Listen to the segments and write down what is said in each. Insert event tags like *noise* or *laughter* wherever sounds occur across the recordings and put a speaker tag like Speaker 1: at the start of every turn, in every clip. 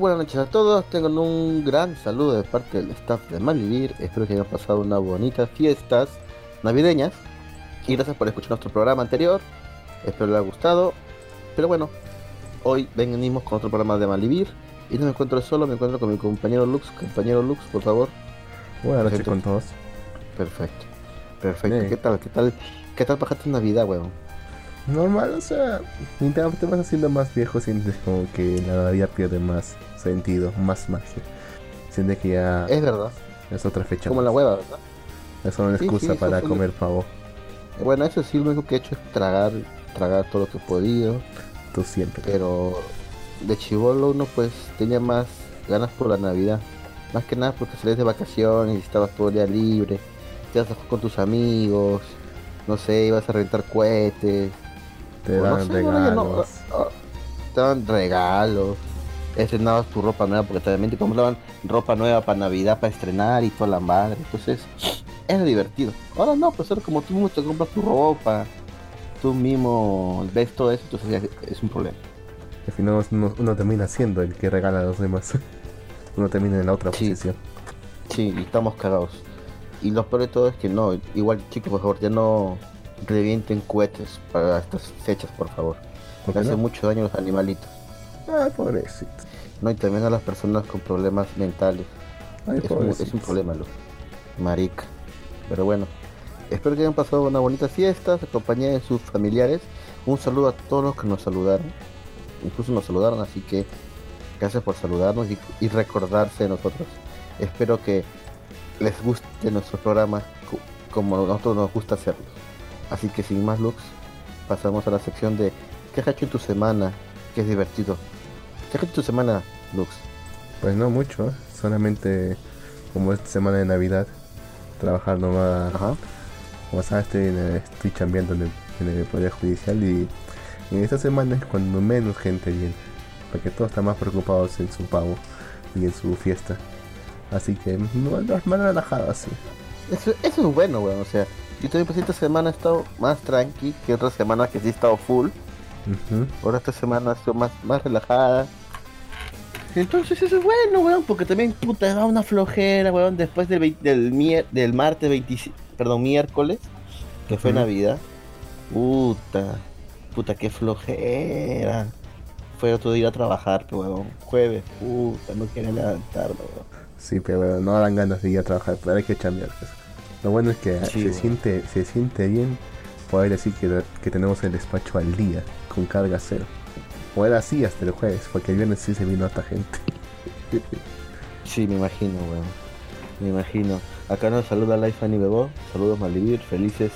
Speaker 1: buenas noches a todos, tengan un gran saludo de parte del staff de Malvivir, espero que hayan pasado unas bonitas fiestas navideñas. Y gracias por escuchar nuestro programa anterior, espero les haya gustado, pero bueno, hoy venimos con otro programa de Malvivir. Y no me encuentro solo, me encuentro con mi compañero Lux, compañero Lux, por favor.
Speaker 2: Buenas noches con todos.
Speaker 1: Perfecto, perfecto, ¿qué tal, qué tal, qué tal pasaste Navidad, weón?
Speaker 2: normal, o sea, te vas haciendo más viejo, sientes como que la Navidad pierde más sentido, más magia. Sientes que ya.
Speaker 1: Es verdad.
Speaker 2: Es otra fecha.
Speaker 1: Como la hueva, ¿verdad?
Speaker 2: Es una excusa para comer pavo.
Speaker 1: Bueno, eso sí, lo único que he hecho es tragar, tragar todo lo que he podido.
Speaker 2: Tú siempre.
Speaker 1: Pero de chivolo uno pues tenía más ganas por la Navidad. Más que nada porque salías de vacaciones y estabas todo el día libre. Te ibas a jugar con tus amigos. No sé, ibas a rentar cohetes
Speaker 2: te dan regalos.
Speaker 1: te dan regalos. Estrenabas tu ropa nueva porque también te compraban ropa nueva para Navidad, para estrenar y toda la madre. Entonces, era divertido. Ahora no, pues ahora como tú mismo te compras tu ropa, tú mismo ves todo eso, entonces es un problema.
Speaker 2: Al final uno, termina siendo el que regala a los demás. *laughs* uno termina en la otra posición.
Speaker 1: Sí, y estamos cagados. Y lo peor de todo es que no, igual chicos, por favor, ya no revienten cohetes para estas fechas, por favor. Porque hace mucho daño a los animalitos.
Speaker 2: Ay, pobrecito.
Speaker 1: No, y también a las personas con problemas mentales. es, un, es, un, problema, lo. Marica. Pero bueno, espero que hayan pasado una bonita fiesta, se acompañen de sus familiares. Un saludo a todos los que nos saludaron. Incluso nos saludaron, así que gracias por saludarnos y, y recordarse de nosotros. Espero que les guste nuestro programa como a nosotros nos gusta hacerlo. Así que sin más looks, pasamos a la sección de ¿qué has hecho en tu semana? Que es divertido. ¿Qué en tu semana, Lux?
Speaker 2: Pues no mucho, ¿eh? solamente como esta semana de Navidad, trabajar nomás. Ajá. Como sabes, estoy, estoy chambeando en el, Poder Judicial y en esta semana es cuando menos gente viene, porque todos están más preocupados en su pago y en su fiesta. Así que más, más relajado así.
Speaker 1: Eso, eso es bueno, weón, o sea, yo también pues esta semana he estado más tranqui que otra semana que sí he estado full. Ahora esta semana ha sido más, más relajada. Entonces eso es bueno, weón, porque también puta da una flojera, weón, después del, del, del martes 27, perdón, miércoles, que fue Navidad. Puta, puta, qué flojera. Fue otro día a trabajar, pero weón, jueves, puta, no quería levantarme, weón.
Speaker 2: Sí, pero no dan ganas de ir a trabajar, pero hay que cambiar. Pues. Lo bueno es que se, siente, se siente bien poder decir que, que, tenemos el despacho al día, con carga cero. O era así hasta el jueves, porque el viernes sí se vino esta gente. *laughs*
Speaker 1: sí, me imagino, weón. Me imagino. Acá nos saluda Life Annie Bebo. Saludos Malvivir, felices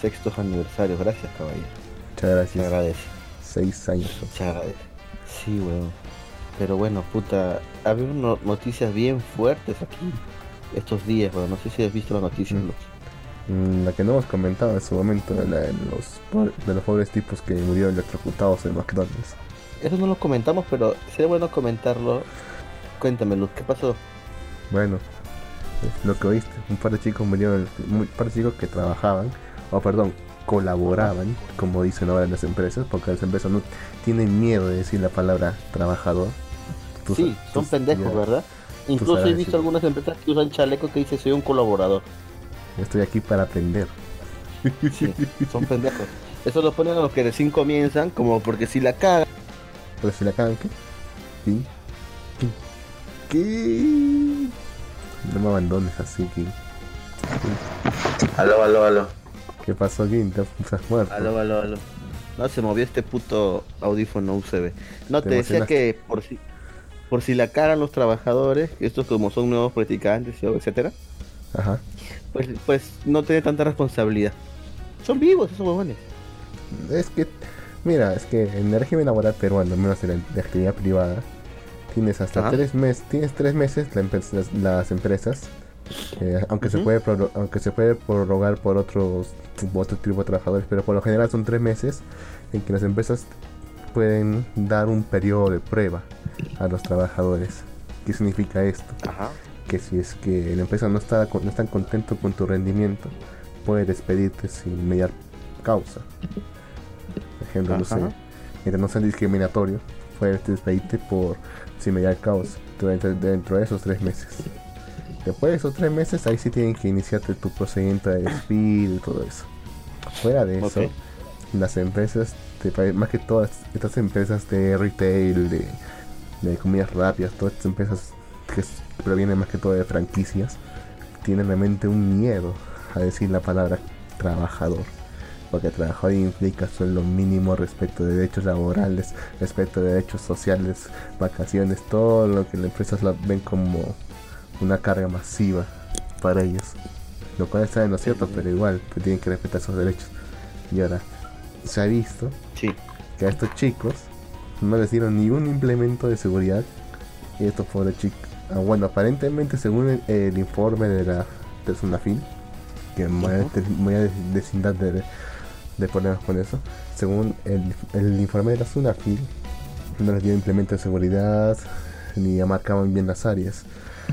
Speaker 1: sextos aniversarios. Gracias, caballero.
Speaker 2: Muchas gracias.
Speaker 1: Me agradece.
Speaker 2: Seis años.
Speaker 1: Muchas agradece. Sí, weón. Pero bueno, puta, había noticias bien fuertes aquí estos días, bueno, no sé si has visto la noticia.
Speaker 2: Mm, la que no hemos comentado en su momento, de, los, de los pobres tipos que murieron electrocutados en McDonald's.
Speaker 1: Eso no lo comentamos, pero sería bueno comentarlo. Cuéntame, Luz, ¿qué pasó?
Speaker 2: Bueno, lo que oíste, un par de chicos murieron, un par de chicos que trabajaban, o perdón, colaboraban, como dicen ahora en las empresas, porque las empresas no tienen miedo de decir la palabra trabajador.
Speaker 1: sí, son pendejos, ¿verdad? Incluso he visto algunas empresas que usan chaleco que dice soy un colaborador.
Speaker 2: Estoy aquí para aprender.
Speaker 1: Sí, son pendejos. Eso lo ponen a los que recién comienzan, como porque si la cagan.
Speaker 2: ¿Pero si la cagan qué? ¿Sí? ¿Qué? ¿Qué? No me abandones así, que.
Speaker 1: Aló, aló, aló.
Speaker 2: ¿Qué pasó, aquí? ¿Estás muerto?
Speaker 1: Aló, aló, aló. No, se movió este puto audífono UCB. No, te, te decía que por si por si la cagan los trabajadores, estos como son nuevos practicantes, etcétera,
Speaker 2: Ajá.
Speaker 1: Pues, pues no tiene tanta responsabilidad. Son vivos esos huevones.
Speaker 2: Es que, mira, es que en el régimen laboral peruano, menos en la, actividad privada, tienes hasta tres meses, tienes tres meses las, empresas, eh, aunque se puede aunque se puede prorrogar por otros otro tipo de trabajadores, pero por lo general son tres meses en que las empresas pueden dar un periodo de prueba a los trabajadores. ¿Qué significa esto? Que si es que la empresa no está no están contento con tu rendimiento, puede despedirte sin mediar causa. Ejemplo, no sé, mientras no sea discriminatorio, fue despedite por similar caos dentro de esos tres meses. Después de esos tres meses, ahí sí tienen que iniciarte tu procedimiento de despido y todo eso. Fuera de eso, las empresas, más que todas estas empresas de retail, de, de comidas rápidas, todas estas empresas que provienen más que todo de franquicias, tienen realmente un miedo a decir la palabra trabajador. Porque trabajador implica lo mínimo respecto de derechos laborales, respecto de derechos sociales, vacaciones, todo lo que las empresas ven como una carga masiva para ellos. Lo cual está en lo cierto, pero igual pues, tienen que respetar esos derechos. Y ahora, se ha visto que a estos chicos no les dieron ni un implemento de seguridad. Y estos pobres chicos. Ah, bueno, aparentemente, según el, informe de la persona fin que voy a, decir de, de problemas con eso. Según el, informe de la Sunafil, no les dio implemento de seguridad ni marcaban bien las áreas.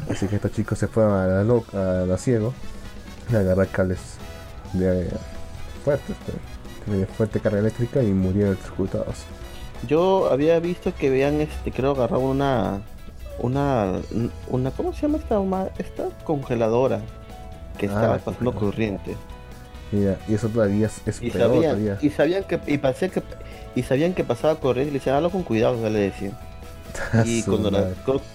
Speaker 2: Así que estos chicos se fueron a la, loca, a la ciego a agarrar cables de fuertes, de fuerte carga eléctrica y murieron electrocutados.
Speaker 1: Yo había visto que vean este, creo agarraron una una una ¿cómo se llama esta esta congeladora que estaba ah, pasando corriente?
Speaker 2: Y eso todavía es,
Speaker 1: y sabían, Y sabían que y pasé que y sabían que pasaba corriente y le decían, hazlo con cuidado, ya le decían. *laughs* y cuando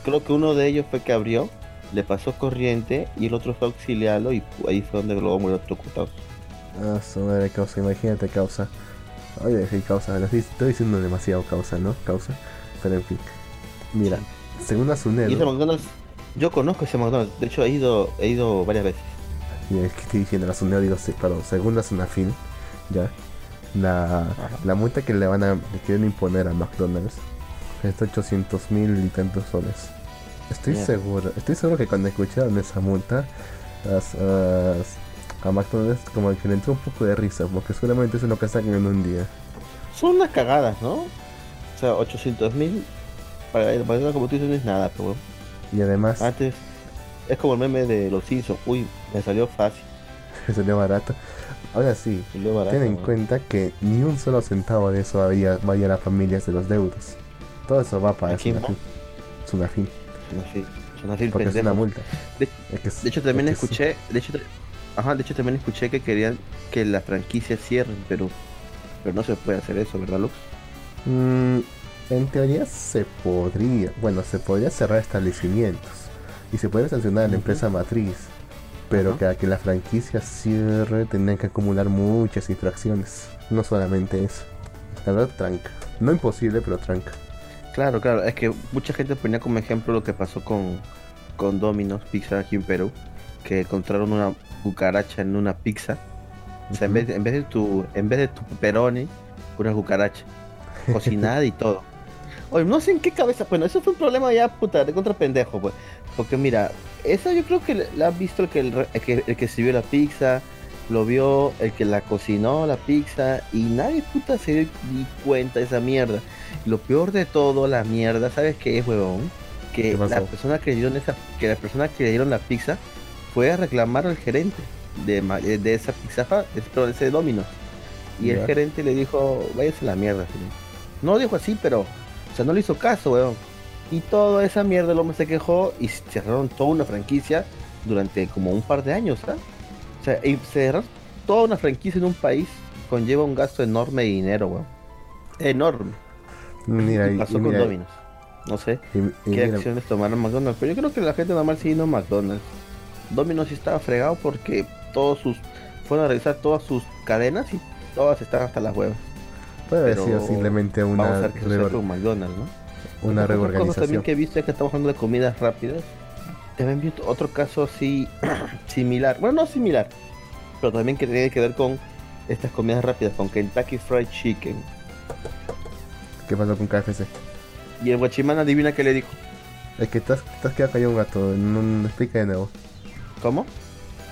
Speaker 1: creo, que uno de ellos fue que abrió, le pasó corriente y el otro fue auxiliarlo y ahí fue donde luego murió electrocutado.
Speaker 2: Ah, su madre causa, imagínate causa. Oye, sí, causa, estoy diciendo demasiado causa, ¿no? Causa. Pero en fin. Mira, según Asunero.
Speaker 1: yo conozco ese McDonald's, de hecho he ido, he ido varias veces.
Speaker 2: Y es que estoy diciendo, Asunero digo, sí, pero según Asunafin, ya, la, la multa que le van a, le quieren imponer a McDonald's es de 800 mil y tantos soles. Estoy seguro, estoy seguro que cuando escucharon esa multa, a McDonald's como que le entró un poco de risa, porque solamente es lo que sacan en un día.
Speaker 1: Son unas cagadas, ¿no? O sea, 800 mil para el como tú dices no es nada, pero
Speaker 2: Y además...
Speaker 1: Antes es como el meme de los Simpsons, uy, me salió fácil.
Speaker 2: me *laughs* salió barato. Ahora sí, ten en cuenta que ni un solo centavo de eso había, vaya a las familias de los deudos. Todo eso va para
Speaker 1: fin
Speaker 2: Sunafin.
Speaker 1: Sunafin. Porque
Speaker 2: es una multa.
Speaker 1: De, hecho también escuché, de hecho, ajá, de hecho también escuché que querían que la franquicia cierren, pero pero no se puede hacer eso, ¿verdad, Lux?
Speaker 2: Mm, en teoría se podría, bueno, se podría cerrar establecimientos y se puede sancionar a la empresa matriz, pero que a que la franquicia cierre tendrían que acumular muchas infracciones, no solamente eso. La verdad, tranca. No imposible, pero tranca.
Speaker 1: Claro, claro, es que mucha gente ponía como ejemplo lo que pasó con, con Domino's Pizza aquí en Perú, que encontraron una cucaracha en una pizza. O sea, en, vez de, en vez de tu en vez de tu pepperoni, una cucaracha *laughs* cocinada y todo. Oye, no sé en qué cabeza, bueno, eso fue un problema ya puta de contra pendejo, pues. Porque mira, esa yo creo que la ha visto el que el, que el que sirvió la pizza, lo vio el que la cocinó la pizza y nadie puta se dio cuenta de esa mierda. Lo peor de todo, la mierda, ¿sabes qué es, huevón? Que la persona que le dieron esa, que la persona que le dieron la pizza fue a reclamar al gerente de, eh, de esa pizza, de ese Domino's. Y el gerente le dijo, váyase a la mierda, No dijo así, pero, o sea, no le hizo caso, weón. Y toda esa mierda el hombre se quejó y cerraron toda una franquicia durante como un par de años, ¿sabes? O sea, y cerrar toda una franquicia en un país conlleva un gasto enorme de dinero, weón. Enorme. Mira, y pasó con Domino's. No sé qué acciones tomaron McDonald's, pero yo creo que la gente normal siguiendo McDonald's. Domino's sí estaba fregado porque todos sus fueron a revisar todas sus cadenas y todas están hasta las huevas.
Speaker 2: Puede haber sido simplemente una
Speaker 1: vamos a ver qué con McDonald's, ¿no?
Speaker 2: Una reorganización.
Speaker 1: también que he visto es que estamos hablando de comidas rápidas. También vi otro caso así *clears throat* similar, bueno no similar, pero también que tiene que ver con estas comidas rápidas, con Kentucky Fried Chicken.
Speaker 2: ¿Qué pasó con KFC?
Speaker 1: Y el guachimán adivina qué le dijo.
Speaker 2: Es que te has, quedado callado un rato, no, explica de nuevo.
Speaker 1: ¿Cómo?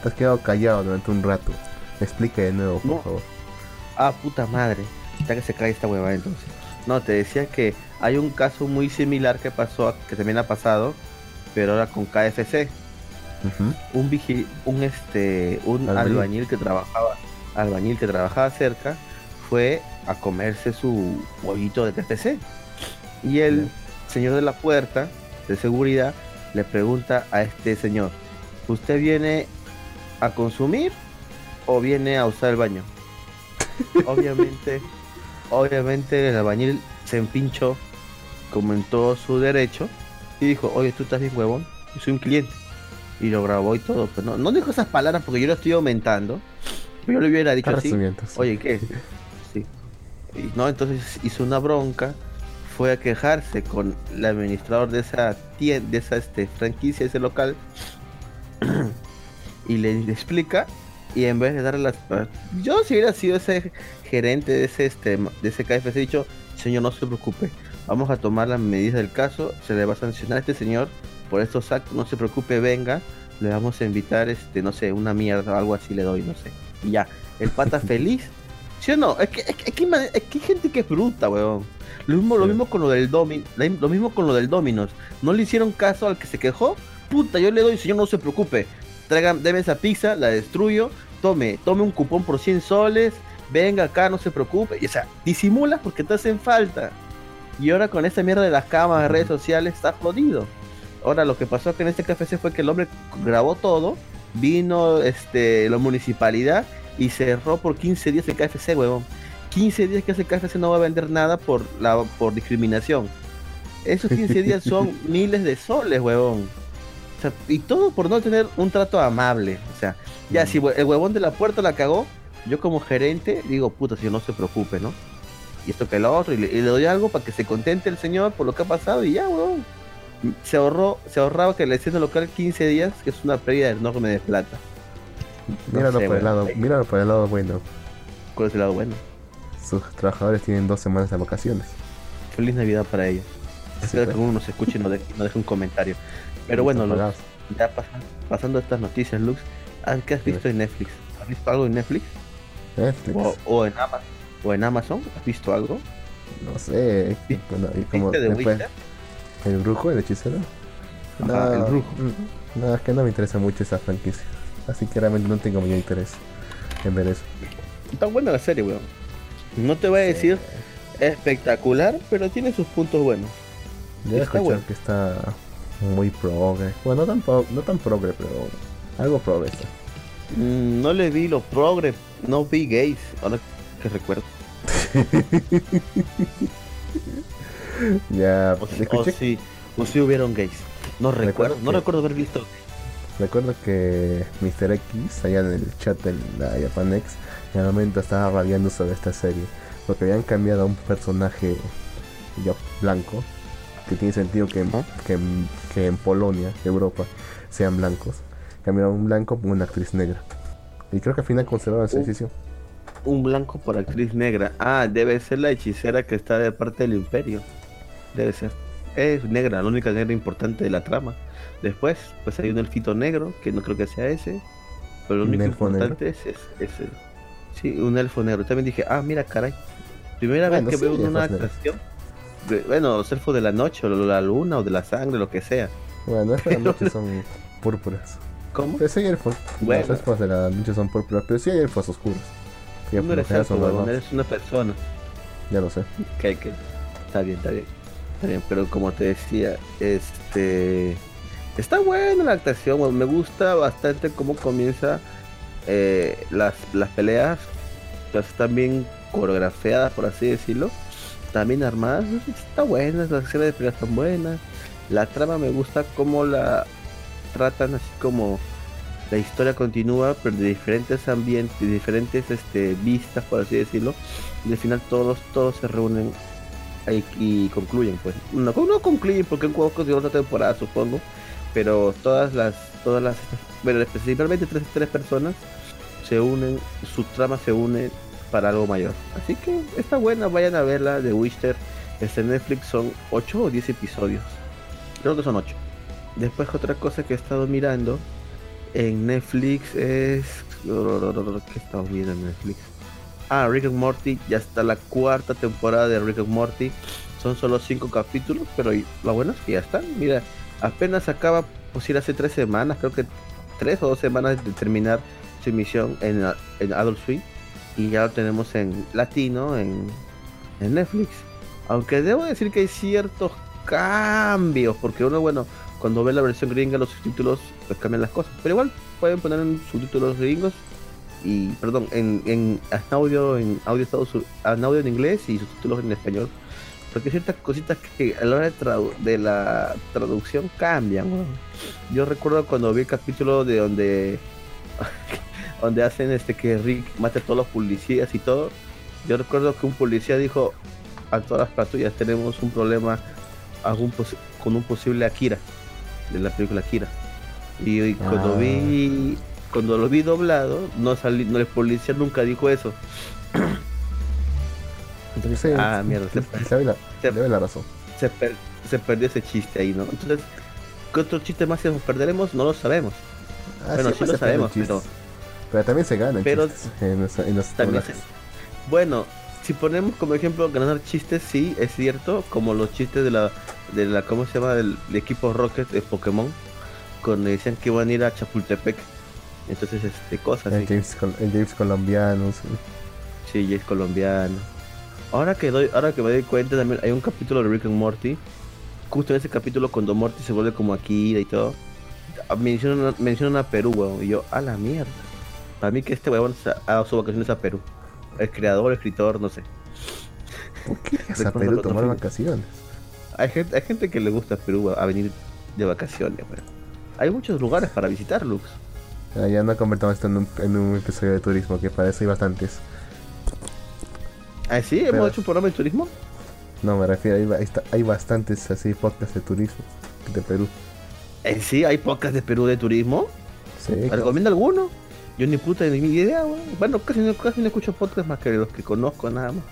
Speaker 2: Te has quedado callado durante un rato. Explica de nuevo, por favor.
Speaker 1: Ah, puta madre. Está que se cae esta hueva entonces. No, te decía que hay un caso muy similar que pasó, que también ha pasado, pero ahora con KFC. Un vigil, un este, un albañil que trabajaba, albañil que trabajaba cerca, fue a comerse su pollito de KFC. Y el señor de la puerta de seguridad le pregunta a este señor, ¿usted viene a consumir o viene a usar el baño? *laughs* obviamente, obviamente el albañil se empinchó como en todo su derecho y dijo, oye, tú estás bien huevón, yo soy un cliente. Y lo grabó y todo, pero no, no dijo esas palabras porque yo lo estoy aumentando. Pero yo le hubiera dicho así, oye, ¿qué? Sí. Y no, entonces hizo una bronca, fue a quejarse con el administrador de esa tienda, de esa este, franquicia, ese local, *clears throat* y le explica, y en vez de darle las... Yo si hubiera sido ese gerente de ese, este, de ese KFC, he dicho, señor, no se preocupe, vamos a tomar las medidas del caso, se le va a sancionar a este señor por estos actos, no se preocupe, venga, le vamos a invitar, este, no sé, una mierda o algo así le doy, no sé. Y ya, el pata *laughs* feliz. ¿Sí o no? Es que, es que, hay gente que es bruta, weón. Lo mismo, lo mismo con lo del Domin, lo mismo con lo del Dominos. No le hicieron caso al que se quejó. Puta, yo le doy, señor, no se preocupe. Traigan, deme esa pizza, la destruyo. Tome, tome un cupón por 100 soles. Venga acá, no se preocupe. Y, o sea, disimula porque te hacen falta. Y ahora con esa mierda de las cámaras, de redes sociales, está jodido. Ahora lo que pasó que en este KFC fue que el hombre grabó todo, vino este la municipalidad y cerró por 15 días el KFC, huevón. 15 días que ese KFC no va a vender nada por la por discriminación. Esos 15 días son *laughs* miles de soles, huevón. y todo por no tener un trato amable. O sea, ya si el huevón de la puerta la cagó, yo como gerente digo, puta, si no se preocupe, ¿no? Y esto que lo otro, y le, doy algo para que se contente el señor por lo que ha pasado y ya, weón. Se ahorró, se ahorraba que le escena local 15 días, que es una pérdida enorme de plata.
Speaker 2: míralo, por el lado, míralo por el lado bueno.
Speaker 1: ¿Cuál es el lado bueno?
Speaker 2: Sus trabajadores tienen dos semanas de vacaciones.
Speaker 1: Feliz Navidad para ellos. Espero que uno nos escuche y no, deje, un comentario. Pero bueno, ya pasando, estas noticias, Lux, ¿qué has visto en Netflix? ¿Has visto algo en Netflix?
Speaker 2: Netflix.
Speaker 1: o en Amazon o en Amazon? ¿Has visto algo?
Speaker 2: No sé. como ¿El brujo, el hechicero?
Speaker 1: no, el brujo.
Speaker 2: Mm, no, es que no me interesa mucho esa franquicia. Así que realmente no tengo mucho interés en ver eso.
Speaker 1: Está buena la serie, weón. No te voy a decir espectacular, pero tiene sus puntos buenos.
Speaker 2: Yo he escuchado que está muy progre. Bueno, no tan, no tan progre, pero algo progre.
Speaker 1: Mm, no le vi los progre, no vi gays. Ahora que recuerdo. *laughs*
Speaker 2: ya,
Speaker 1: o, si, o si hubieron gays. No recuerdo, no recuerdo haber visto.
Speaker 2: Recuerdo que Mr. X, allá en el chat de la Japanex, en el momento estaba rabiando sobre esta serie. Porque habían cambiado a un personaje yo, blanco, que tiene sentido que, que, que, en Polonia, Europa, sean blancos. Cambiaron un blanco por una actriz negra. Y creo que al final conservaron esa uh. decisión
Speaker 1: un blanco por actriz negra. Ah, debe ser la hechicera que está de parte del imperio. Debe ser. Es negra, la única negra importante de la trama. Después, pues hay un elfito negro, que no creo que sea ese. Pero lo único importante es, ese. Sí, un elfo negro. También dije, ah, mira, caray. Primera vez que veo una actuación. bueno, los elfos de la noche, o de la luna, o de la sangre, lo que sea.
Speaker 2: Bueno, de la noche son púrpuras.
Speaker 1: ¿Cómo?
Speaker 2: Pero sí hay elfos. Bueno. Los elfos de la noche son púrpuras, pero sí hay elfos oscuros.
Speaker 1: No eres eres una persona.
Speaker 2: Ya lo sé.
Speaker 1: Que, que, está bien, está bien. Está bien, pero como te decía, este. Está buena la actuación, me gusta bastante cómo comienza eh, las, las peleas. están bien coreografiadas, por así decirlo. También armadas. Está buena, las escenas de peleas están buenas. La trama me gusta cómo la tratan así como la historia continúa, pero de diferentes ambientes, de diferentes este, vistas, por así decirlo. Y al final todos, todos se reúnen y concluyen, pues. No, no concluyen porque un juego de otra temporada, supongo. Pero todas las, todas las, bueno, principalmente tres, tres personas se unen, su trama se une para algo mayor. Así que está buena, vayan a verla de Witcher. Este Netflix son 8 o 10 episodios. Creo que son 8. Después otra cosa que he estado mirando en Netflix es. ¿Qué estamos viendo en Netflix? Ah, Rick and Morty. Ya está la cuarta temporada de Rick and Morty. Son solo cinco capítulos, pero lo bueno es que ya están. Mira, apenas acaba, pues ir hace tres semanas, creo que tres o dos semanas de terminar su emisión en, en Adult Swim. Y ya lo tenemos en latino, en, en Netflix. Aunque debo decir que hay ciertos cambios, porque uno, bueno, cuando ve la versión gringa, los subtítulos, pues cambian las cosas. Pero igual pueden poner en subtítulos gringos y, perdón, en, en, audio, en audio, en audio en inglés y subtítulos en español. Porque ciertas cositas que a la hora de, de la traducción cambian. Yo recuerdo cuando vi el capítulo de donde *laughs* donde hacen este que Rick mate a todos los policías y todo. Yo recuerdo que un policía dijo a todas las patrullas tenemos un problema algún con un posible Akira de la película Akira. Y, cuando ah. vi cuando lo vi doblado, no salí, no el policía nunca dijo eso.
Speaker 2: Entonces, ah, mierda, se, se, la, se, la razón.
Speaker 1: Se, se, perdió ese chiste ahí, ¿no? Entonces, ¿qué otro chiste más nos perderemos? No lo sabemos. Ah, bueno, sí, lo sabemos, pero
Speaker 2: pero también se gana
Speaker 1: pero *laughs* en, los, Bueno, si ponemos como ejemplo ganar chistes, sí, es cierto, como los chistes de la, de la ¿cómo se llama? Del, equipo Rocket de Pokémon, cuando decían que iban a ir a Chapultepec. Entonces, este, cosas.
Speaker 2: El, James, el James colombiano, sí.
Speaker 1: Sí, James colombiano. Ahora que doy, ahora que me doy cuenta también hay un capítulo de Rick and Morty. Justo en ese capítulo cuando Morty se vuelve como aquí y todo. Mencionan, mencionan a Perú, weón. Y yo, a la mierda. Para mí que este huevón ha dado sus vacaciones a Perú. El creador, el escritor, no sé.
Speaker 2: ¿Por qué a Perú tomar vacaciones?
Speaker 1: Hay gente, hay gente que le gusta Perú a venir de vacaciones, Hay muchos lugares para visitar, Lux.
Speaker 2: Ah, ya no convertimos esto en un, en un, episodio de turismo, que parece hay bastantes.
Speaker 1: ¿Ah, sí? ¿Hemos hecho un programa de turismo?
Speaker 2: No, me refiero, hay, hay bastantes así podcasts de turismo de Perú.
Speaker 1: ¿En sí hay podcasts de Perú de turismo? Sí. ¿Recomienda alguno? Yo ni puta ni idea, weón. Bueno, casi no, casi no escucho podcast más que los que conozco, nada más.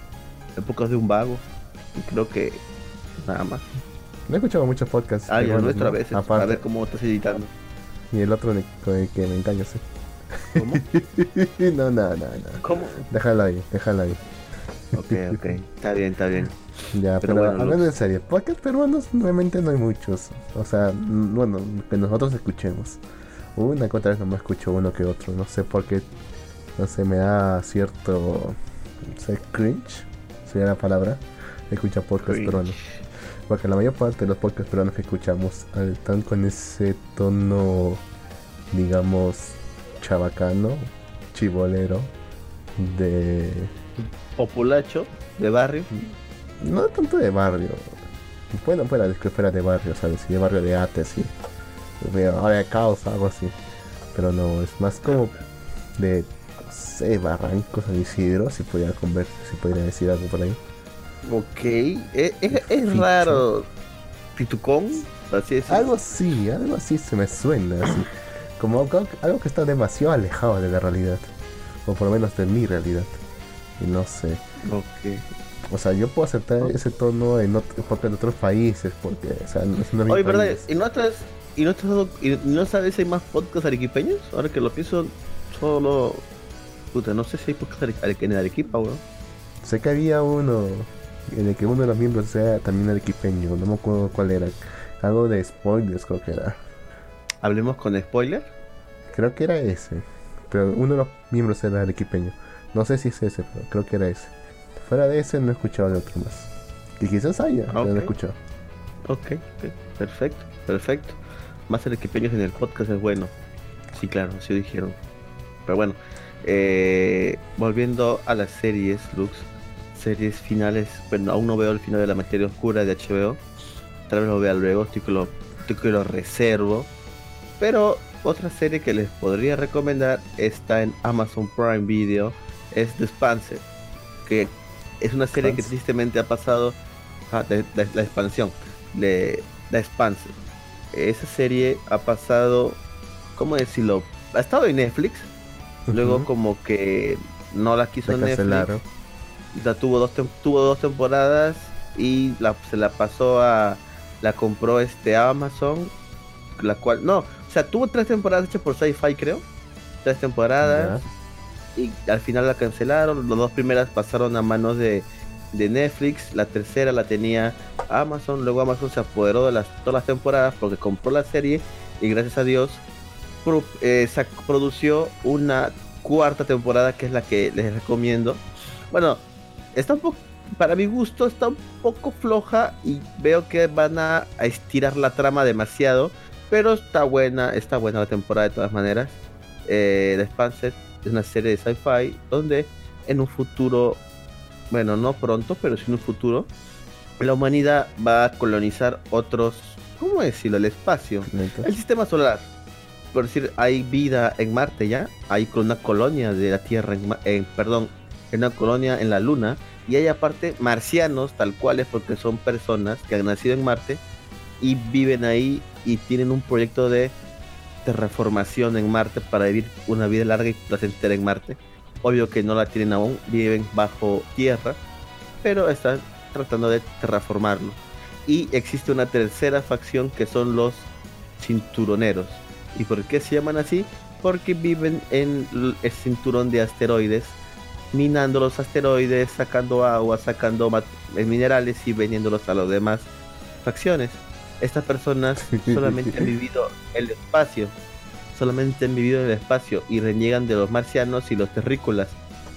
Speaker 1: Épocas de un vago. Y creo que nada más.
Speaker 2: No he escuchado muchos podcasts.
Speaker 1: Ah, ya nuestro a veces. A ver cómo estás editando.
Speaker 2: Y el otro con el que me engaño, sí. ¿Cómo? *laughs* no, no, no, no.
Speaker 1: ¿Cómo?
Speaker 2: Déjalo ahí, déjalo ahí.
Speaker 1: Ok, ok. Está bien, está bien.
Speaker 2: Ya, pero, hablando en serio, podcasts peruanos realmente no hay muchos. O sea, bueno, que nosotros escuchemos. Una que otra vez no me escucho uno que otro. No sé por qué. No sé, me da cierto. No sé, cringe. Sería la palabra. Escuchar podcasts peruanos. Porque la mayor parte de los podcasts peruanos que escuchamos están con ese tono, digamos, chabacano, chibolero, de.
Speaker 1: Populacho, de barrio.
Speaker 2: No tanto de barrio. Bueno, fuera de, fuera de barrio, ¿sabes? Si de barrio de ate, sí ahora caos, algo así. Pero no, es más como de, no sé, Barrancos San Isidro, si podría, conver si podría decir algo por ahí.
Speaker 1: Ok, es, es, raro. ¿Pitucón?
Speaker 2: Así es. Algo así, algo así se me suena, así. Como algo, que está demasiado alejado de la realidad. O por lo menos de mi realidad. Y no sé.
Speaker 1: Ok.
Speaker 2: O sea, yo puedo aceptar ese tono en, otro, en otros países, porque, o sea, no es una
Speaker 1: Oye, ¿verdad? ¿Y no, ¿Y no, y no sabes si hay más podcasts arequipeños? Ahora que lo pienso, solo. Puta, no sé si hay podcasts en Arequipa, weón.
Speaker 2: Sé que había uno en el que uno de los miembros sea también arequipeño, no me acuerdo cuál era. Algo de spoilers, creo que era.
Speaker 1: ¿Hablemos con spoiler?
Speaker 2: Creo que era ese. Pero uno de los miembros era arequipeño. No sé si es ese, pero creo que era ese. Fuera de ese no he escuchado de otro más. Y quizás haya, pero no he escuchado.
Speaker 1: Ok, perfecto, perfecto más arequipeños en el podcast es bueno. Sí, claro, sí dijeron. Pero bueno, eh, volviendo a las series, Lux, series finales, bueno, aún no veo el final de la materia oscura de HBO. Tal vez lo vea luego, estoy que lo, estoy lo reservo. Pero otra serie que les podría recomendar está en Amazon Prime Video, es The Expanse, que es una serie que tristemente ha pasado ah, de, la expansión de The Expanse esa serie ha pasado, ¿cómo decirlo? Ha estado en Netflix, luego como que no la quiso Netflix. La tuvo dos, tuvo dos temporadas y la, se la pasó a, la compró este Amazon, la cual, no, o sea, tuvo tres temporadas hechas por Sci-Fi creo, tres temporadas. Y al final la cancelaron, las dos primeras pasaron a manos de, de Netflix, la tercera la tenía Amazon, luego Amazon se apoderó de las, todas las temporadas porque compró la serie y gracias a Dios eh, produció una cuarta temporada que es la que les recomiendo. Bueno, está un poco, para mi gusto está un poco floja y veo que van a, estirar la trama demasiado, pero está buena, está buena la temporada de todas maneras. Eh, The Expanse es una serie de sci-fi donde en un futuro, bueno, no pronto, pero sí en un futuro, la humanidad va a colonizar otros, ¿cómo decirlo? El espacio, el sistema solar. Por decir, hay vida en Marte ya, hay una colonia de la Tierra, en, perdón, una colonia en la Luna, y hay aparte marcianos, tal cuales, porque son personas que han nacido en Marte y viven ahí y tienen un proyecto de terraformación en Marte para vivir una vida larga y placentera en Marte. Obvio que no la tienen aún, viven bajo tierra, pero están tratando de terraformarlo. Y existe una tercera facción que son los cinturoneros. ¿Y por qué se llaman así? Porque viven en el cinturón de asteroides, minando los asteroides, sacando agua, sacando eh, minerales y vendiéndolos a las demás facciones. Estas personas *laughs* solamente han vivido el espacio, solamente han vivido en el espacio y reniegan de los marcianos y los terrícolas,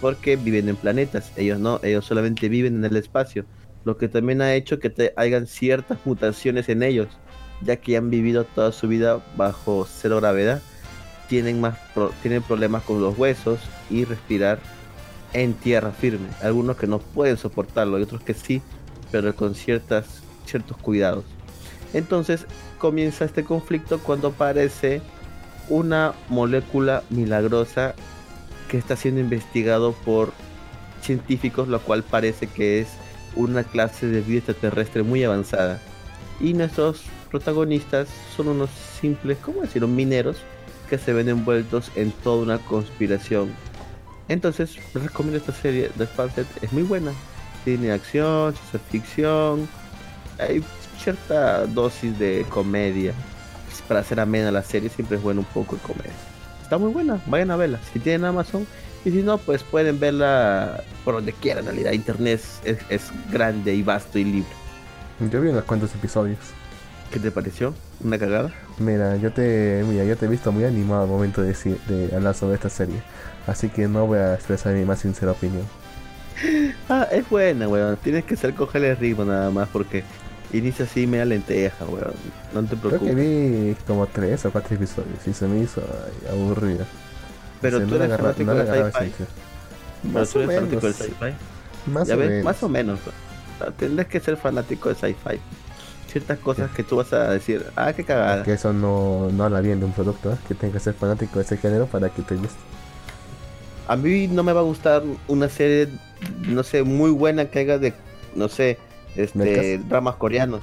Speaker 1: porque viven en planetas. Ellos no, ellos solamente viven en el espacio lo que también ha hecho que te hayan ciertas mutaciones en ellos, ya que han vivido toda su vida bajo cero gravedad, tienen, más tienen problemas con los huesos y respirar en tierra firme. Algunos que no pueden soportarlo y otros que sí, pero con ciertas, ciertos cuidados. Entonces comienza este conflicto cuando aparece una molécula milagrosa que está siendo investigado por científicos, lo cual parece que es una clase de vida extraterrestre muy avanzada. Y nuestros protagonistas son unos simples, ¿cómo decirlo?, mineros que se ven envueltos en toda una conspiración. Entonces, les recomiendo esta serie de Spanset, es muy buena. Tiene acción, ficción, hay cierta dosis de comedia. Para hacer amena la serie siempre es bueno un poco de comedia. Está muy buena, vayan a verla. Si tienen Amazon, y si no, pues pueden verla por donde quieran. En realidad, Internet es, grande y vasto y libre.
Speaker 2: Yo vi unos cuantos episodios.
Speaker 1: ¿Qué te pareció? ¿Una cagada?
Speaker 2: Mira, yo te, mira, yo te he visto muy animado al momento de, de hablar sobre esta serie. Así que no voy a expresar mi más sincera opinión. *laughs*
Speaker 1: Ah, es buena, weón. Tienes que ser cogerle el ritmo nada más porque inicia así media lenteja, weón. No te preocupes.
Speaker 2: Creo que vi como tres o cuatro episodios y se me hizo aburrida.
Speaker 1: Pero tú eres fanático del sci-fi. Fanático del sci-fi. Más ya o ves, menos. más o menos. Tienes que ser fanático de sci-fi. Ciertas cosas que tú vas a decir, ah, qué cagada.
Speaker 2: Que eso no, no habla bien de un producto, ¿eh? que tengas que ser fanático de ese género para que te guste.
Speaker 1: A mí no me va a gustar una serie, no sé, muy buena que haga de, no sé, este, dramas coreanos.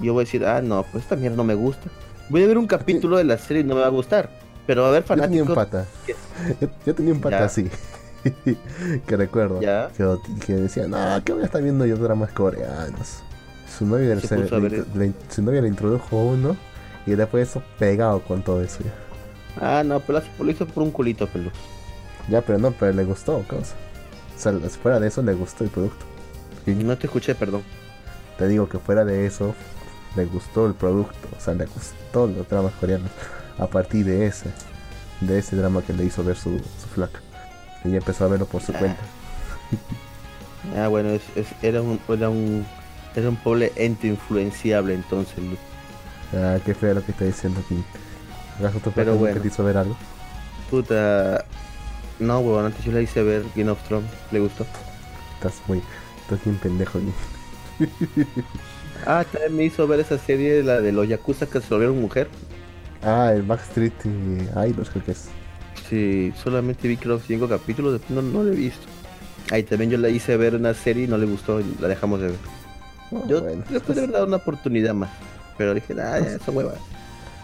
Speaker 1: Yo voy a decir, ah, no, pues esta mierda no me gusta. Voy a ver un capítulo de la serie y no me va a gustar pero a ver, fanáticos. *laughs*
Speaker 2: Yo tenía un pata. Yo, tenía un pata así. *laughs* que recuerdo. ¿Ya? Que, decía, no, que voy a estar viendo yo dramas coreanos. Su novia, le, su novia le introdujo uno y después eso pegado con todo eso
Speaker 1: Ah, no, pero lo hizo por un culito, pelo.
Speaker 2: Ya, pero no, pero le gustó, cosa. O sea, fuera de eso le gustó el producto.
Speaker 1: No te escuché, perdón.
Speaker 2: Te digo que fuera de eso le gustó el producto, o sea, le gustó los dramas coreanos a partir de ese, de ese drama que le hizo ver su, su flaca. Ella empezó a verlo por su ah. cuenta. *laughs*
Speaker 1: ah, bueno, es, era un era un era un pobre ente influenciable entonces.
Speaker 2: Ah, qué feo lo que está diciendo aquí. ¿Acaso tu Pero bueno, te hizo ver algo?
Speaker 1: Puta, no, weón, antes yo le hice ver Game of Thrones, le gustó.
Speaker 2: Estás muy, estás bien pendejo, *laughs*
Speaker 1: Ah, también me hizo ver esa serie, la de los Yakuza que se volvieron mujer.
Speaker 2: Ah, el Backstreet y Idols creo que es.
Speaker 1: Sí, solamente vi creo cinco capítulos, después no, no lo he visto. Ahí también yo le hice ver una serie y no le gustó y la dejamos de ver. Oh, yo después de una oportunidad más. Pero dije, ah, ya, son huevas.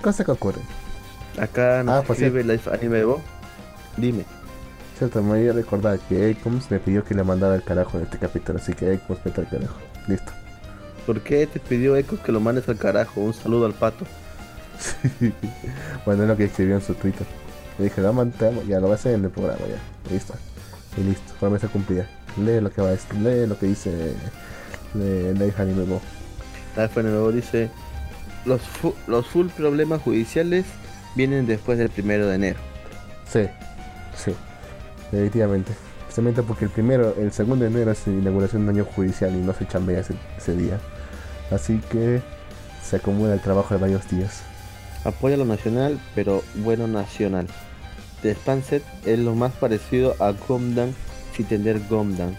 Speaker 2: Cosa que ocurre.
Speaker 1: Acá nos ah, pues escribe Life Anime Bo. Dime.
Speaker 2: Cierto, me voy a recordar que Ecoms me pidió que le mandara el carajo en este capítulo, así que Ecoms vete al carajo. Listo.
Speaker 1: ¿Por qué te pidió Ecoms que lo mandes al carajo? Un saludo al pato. *laughs*
Speaker 2: bueno, es lo que escribió en su Twitter. Le dije, no, ya lo voy a hacer en el programa, ya. Listo. Y listo, promesa cumplida. Lee lo que va a decir, lee lo que dice de Anime Bo.
Speaker 1: Dice, los, los full problemas judiciales vienen después del primero de enero.
Speaker 2: Sí, sí, definitivamente. Especialmente porque el primero, el segundo de enero es la inauguración de un año judicial y no se chambea ese, ese día. Así que se acumula el trabajo de varios días.
Speaker 1: Apoya lo nacional, pero bueno nacional. The Spanset es lo más parecido a Gomdan sin tener Gomdans.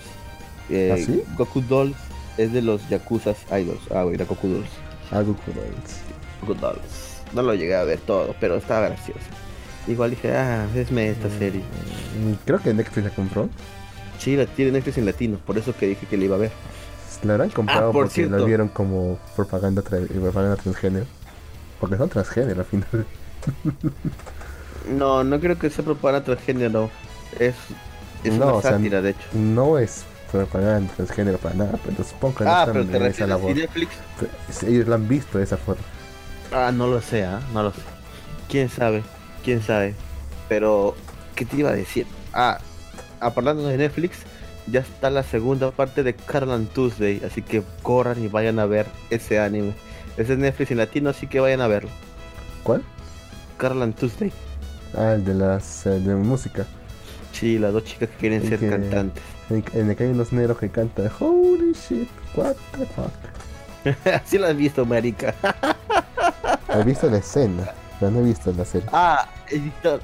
Speaker 1: Eh,
Speaker 2: ¿Ah,
Speaker 1: Goku Dolls es de los Yakuza Idols. Ah, güey, era Goku Dolls.
Speaker 2: Ah, Goku Dolls.
Speaker 1: Goku Dolls. No lo llegué a ver todo, pero estaba gracioso. Igual dije, ah, esme esta
Speaker 2: Mm,
Speaker 1: serie.
Speaker 2: Creo que Netflix la compró.
Speaker 1: Sí, la tiene Netflix en latino, por eso que dije que la iba a ver.
Speaker 2: La habrán comprado
Speaker 1: Ah, por
Speaker 2: porque la vieron como propaganda, tra- propaganda transgénero. Porque son transgénero al final.
Speaker 1: No, no creo que sea propaganda transgénero. Es, es
Speaker 2: No,
Speaker 1: una
Speaker 2: o sea,
Speaker 1: sátira, de hecho.
Speaker 2: No es propaganda transgénero para nada, pero supongo que no
Speaker 1: Ah,
Speaker 2: están
Speaker 1: pero te
Speaker 2: en esa labor.
Speaker 1: Netflix.
Speaker 2: Ellos la han visto de esa forma.
Speaker 1: Ah, no lo sé, ¿ah? no lo sé. ¿Quién sabe? ¿Quién sabe? Pero, ¿qué te iba a decir? Ah, hablando de Netflix, ya está la segunda parte de Carlan Tuesday, así que corran y vayan a ver ese anime. Ese es Netflix en latino, así que vayan a verlo.
Speaker 2: ¿Cuál?
Speaker 1: Carlan Tuesday.
Speaker 2: Ah, el de las eh, de música.
Speaker 1: Sí, las dos chicas que quieren ser
Speaker 2: que-
Speaker 1: cantantes.
Speaker 2: En, en el que hay unos negros que cantan Holy shit, what the fuck. *laughs*
Speaker 1: Así lo has visto, marica. *laughs*
Speaker 2: He visto la escena, pero no he visto la serie.
Speaker 1: Ah,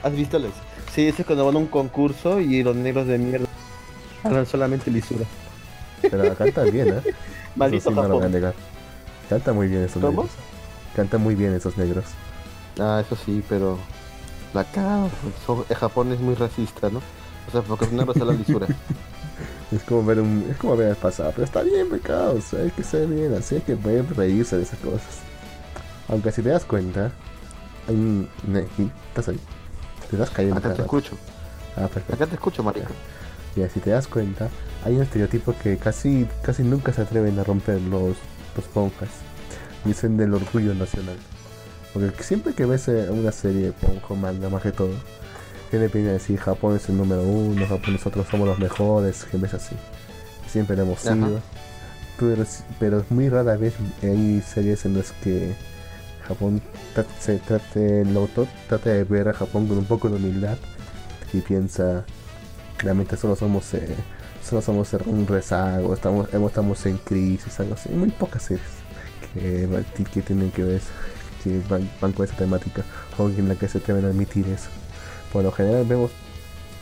Speaker 1: ¿has visto los? Sí, ese es cuando van a un concurso y los negros de mierda hablan solamente lisura.
Speaker 2: Pero canta bien, ¿eh? *laughs*
Speaker 1: Maldito
Speaker 2: Eso sí no lo voy a negar. Canta muy bien esos
Speaker 1: ¿Cómo?
Speaker 2: negros. Canta muy bien esos negros.
Speaker 1: Ah, eso sí, pero la el Japón es muy racista, ¿no? O sea, porque los negros hablan lisura. *laughs*
Speaker 2: Es como ver un, es como ver el pasado, pero está bien pecados, hay que ser bien, así hay que poder reírse de esas cosas. Aunque si te das cuenta, hay un ¿estás ahí? Te das cayendo.
Speaker 1: Acá te
Speaker 2: rato.
Speaker 1: escucho,
Speaker 2: Ah, perfecto.
Speaker 1: acá te escucho, marica.
Speaker 2: Ya, si te das cuenta, hay un estereotipo que casi, casi nunca se atreven a romper los, los ponjas. Dicen del orgullo nacional. Porque siempre que ves eh, una serie ponjo, manga, más que todo, tiene viene a decir Japón es el número uno, Japón nosotros somos los mejores, que ves así. Siempre lo hemos sido. Pero, es- pero muy rara vez hay series en las que Japón se trate, el autor trata de ver a Japón con un poco de humildad y piensa realmente solo somos eh, solo somos un rezago, estamos, estamos en crisis, algo así. Hay muy pocas series que, que tienen que ver, que van, van con esa temática o en la que se atreven a admitir eso. Por lo general vemos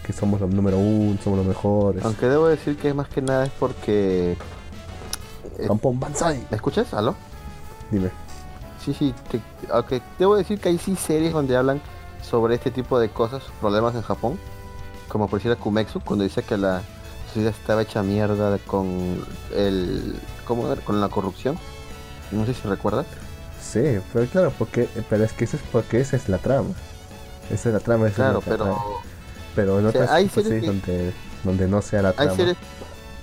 Speaker 2: que somos los número uno, somos los mejores.
Speaker 1: Aunque debo decir que más que nada es porque... eh. ¿Me escuchas? ¿Aló?
Speaker 2: Dime.
Speaker 1: Sí, sí, te- aunque debo decir que hay sí series donde hablan sobre este tipo de cosas, problemas en Japón, como por decir a Kumexu, cuando dice que la sociedad estaba hecha mierda con el... ¿Cómo era? Con la corrupción. No sé si recuerdas.
Speaker 2: Sí, pero claro, porque, pero es que eso es porque esa es la trama. Esa es la trama, esa es
Speaker 1: Claro,
Speaker 2: la
Speaker 1: pero...
Speaker 2: trama. Pero en
Speaker 1: O sea,
Speaker 2: otras
Speaker 1: hay series
Speaker 2: sí,
Speaker 1: que-
Speaker 2: donde, donde no sea la
Speaker 1: Hay
Speaker 2: trama.
Speaker 1: series...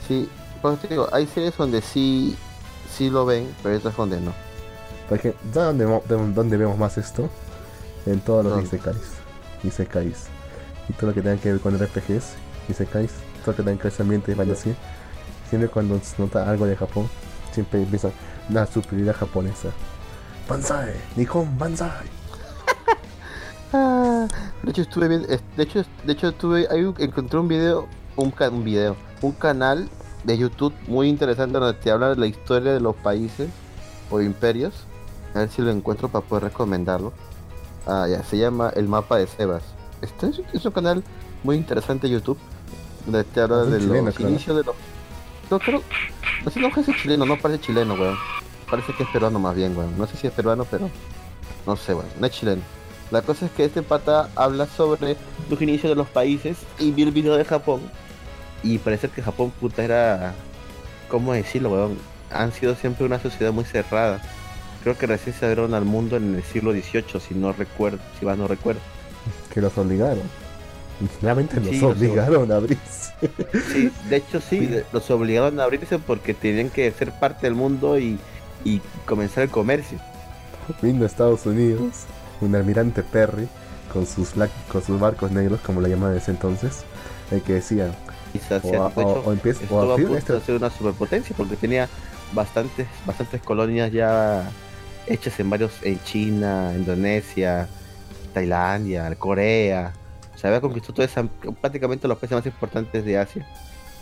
Speaker 1: Sí, por eso te digo, hay series donde sí, sí lo ven, pero hay otras donde no.
Speaker 2: Porque, ¿sabes dónde, dónde vemos más esto? En todos los isekais. Isekais. Y todo lo que tenga que ver con RPGs, isekais, todo lo que tenga que ver con ese ambiente de fantasía. Siempre cuando se nota algo de Japón, siempre empieza la superioridad japonesa. Banzai, Nihon Banzai. *laughs*
Speaker 1: Ah, de hecho estuve de hecho, de hecho estuve, un- encontré un video, un, ca- un video, un canal de YouTube muy interesante donde te habla de la historia de los países o imperios. A ver si lo encuentro para poder recomendarlo. Ah, ya, se llama El Mapa de Sebas. Este es, es un canal muy interesante de YouTube donde te habla
Speaker 2: Es
Speaker 1: de
Speaker 2: chileno,
Speaker 1: los inicios de los... No, creo, no sé, no parece chileno, no parece chileno, weón. Parece que es peruano más bien, weón. No sé si es peruano, pero no sé, weón. No es chileno. La cosa es que este pata habla sobre los inicios de los países y vi el video de Japón y parece que Japón puta era, ¿cómo decirlo, weón? Han sido siempre una sociedad muy cerrada. Creo que recién se abrieron al mundo en el siglo XVIII, si no recuerdo, si más no recuerdo.
Speaker 2: Que los obligaron. Realmente los
Speaker 1: Sí, los
Speaker 2: obligaron a abrirse.
Speaker 1: Sí, de hecho sí, los obligaron a abrirse porque tenían que ser parte del mundo y, y comenzar el comercio.
Speaker 2: Vino a Estados Unidos un almirante Perry con sus, con sus barcos negros, como lo llamaban en ese entonces, el que
Speaker 1: Y se
Speaker 2: o, a-
Speaker 1: de
Speaker 2: o-
Speaker 1: hecho,
Speaker 2: o empieza, o
Speaker 1: a de
Speaker 2: este-
Speaker 1: ser una superpotencia porque tenía bastantes bastantes colonias ya hechas en varios en China, Indonesia, Tailandia, Corea. O Se había conquistado toda esa, prácticamente los países más importantes de Asia.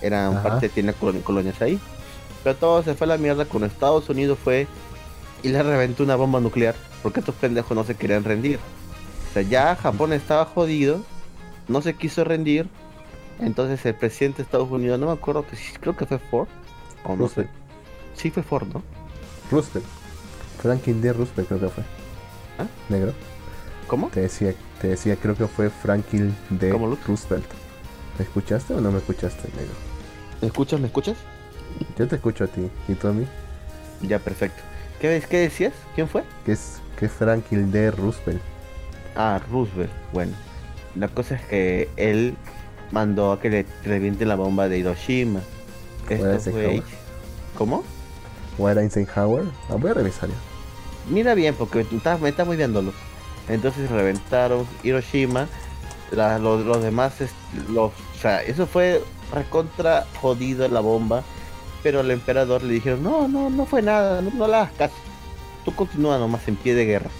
Speaker 1: Eran parte, tiene colonias ahí. Pero todo se fue a la mierda cuando Estados Unidos fue y le reventó una bomba nuclear. Porque estos pendejos no se querían rendir. O sea, ya Japón estaba jodido, no se quiso rendir. Entonces el presidente de Estados Unidos, no me acuerdo, que creo que fue Ford. O no sé. Sí fue Ford, ¿no?
Speaker 2: Roosevelt. Franklin D. Roosevelt creo que fue. ¿Ah? Negro.
Speaker 1: ¿Cómo?
Speaker 2: Te decía, te decía, creo que fue Franklin D. Roosevelt. ¿Me escuchaste o no me escuchaste, negro?
Speaker 1: ¿Me escuchas? ¿Me escuchas?
Speaker 2: Yo te escucho a ti. ¿Y tú a mí?
Speaker 1: Ya, perfecto. ¿Qué, qué decías? ¿Quién fue?
Speaker 2: Que es, que es Franklin D. Roosevelt.
Speaker 1: Ah, Roosevelt. Bueno, la cosa es que él mandó a que le reviente la bomba de Hiroshima.
Speaker 2: Esto fue...
Speaker 1: ¿Cómo?
Speaker 2: ¿O era Eisenhower? Ah, voy a revisar ya.
Speaker 1: Mira bien, porque me está, me muy viéndolo. Entonces reventaron Hiroshima. los, demás, los, o sea, eso fue recontra jodido la bomba. Pero al emperador le dijeron, no, no, no fue nada, no, no la hagas. Tú continúa nomás en pie de guerra.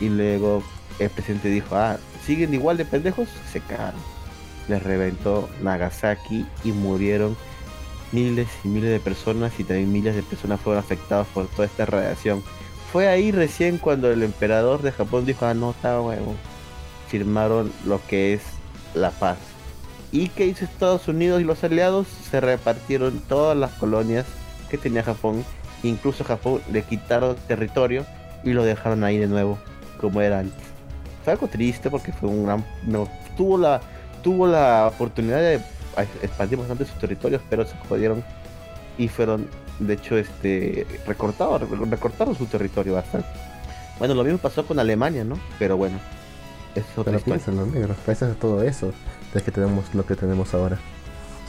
Speaker 1: Y luego el presidente dijo, ah, siguen igual de pendejos, se cagaron. Les reventó Nagasaki y murieron miles y miles de personas y también miles de personas fueron afectadas por toda esta radiación. Fue ahí recién cuando el emperador de Japón dijo, ah, no, está huevo. Firmaron lo que es la paz. ¿Y qué hizo Estados Unidos y los aliados? Se repartieron todas las colonias que tenía Japón. Incluso Japón le quitaron territorio y lo dejaron ahí de nuevo, como era antes. Fue algo triste porque fue un gran... No, tuvo la tuvo la oportunidad de expandir bastante sus territorios, pero se jodieron y fueron, de hecho, este recortados, recortaron su territorio bastante. Bueno, lo mismo pasó con Alemania, ¿no? Pero bueno,
Speaker 2: es otra pero historia. negro, gracias a todo eso, es que tenemos lo que tenemos ahora.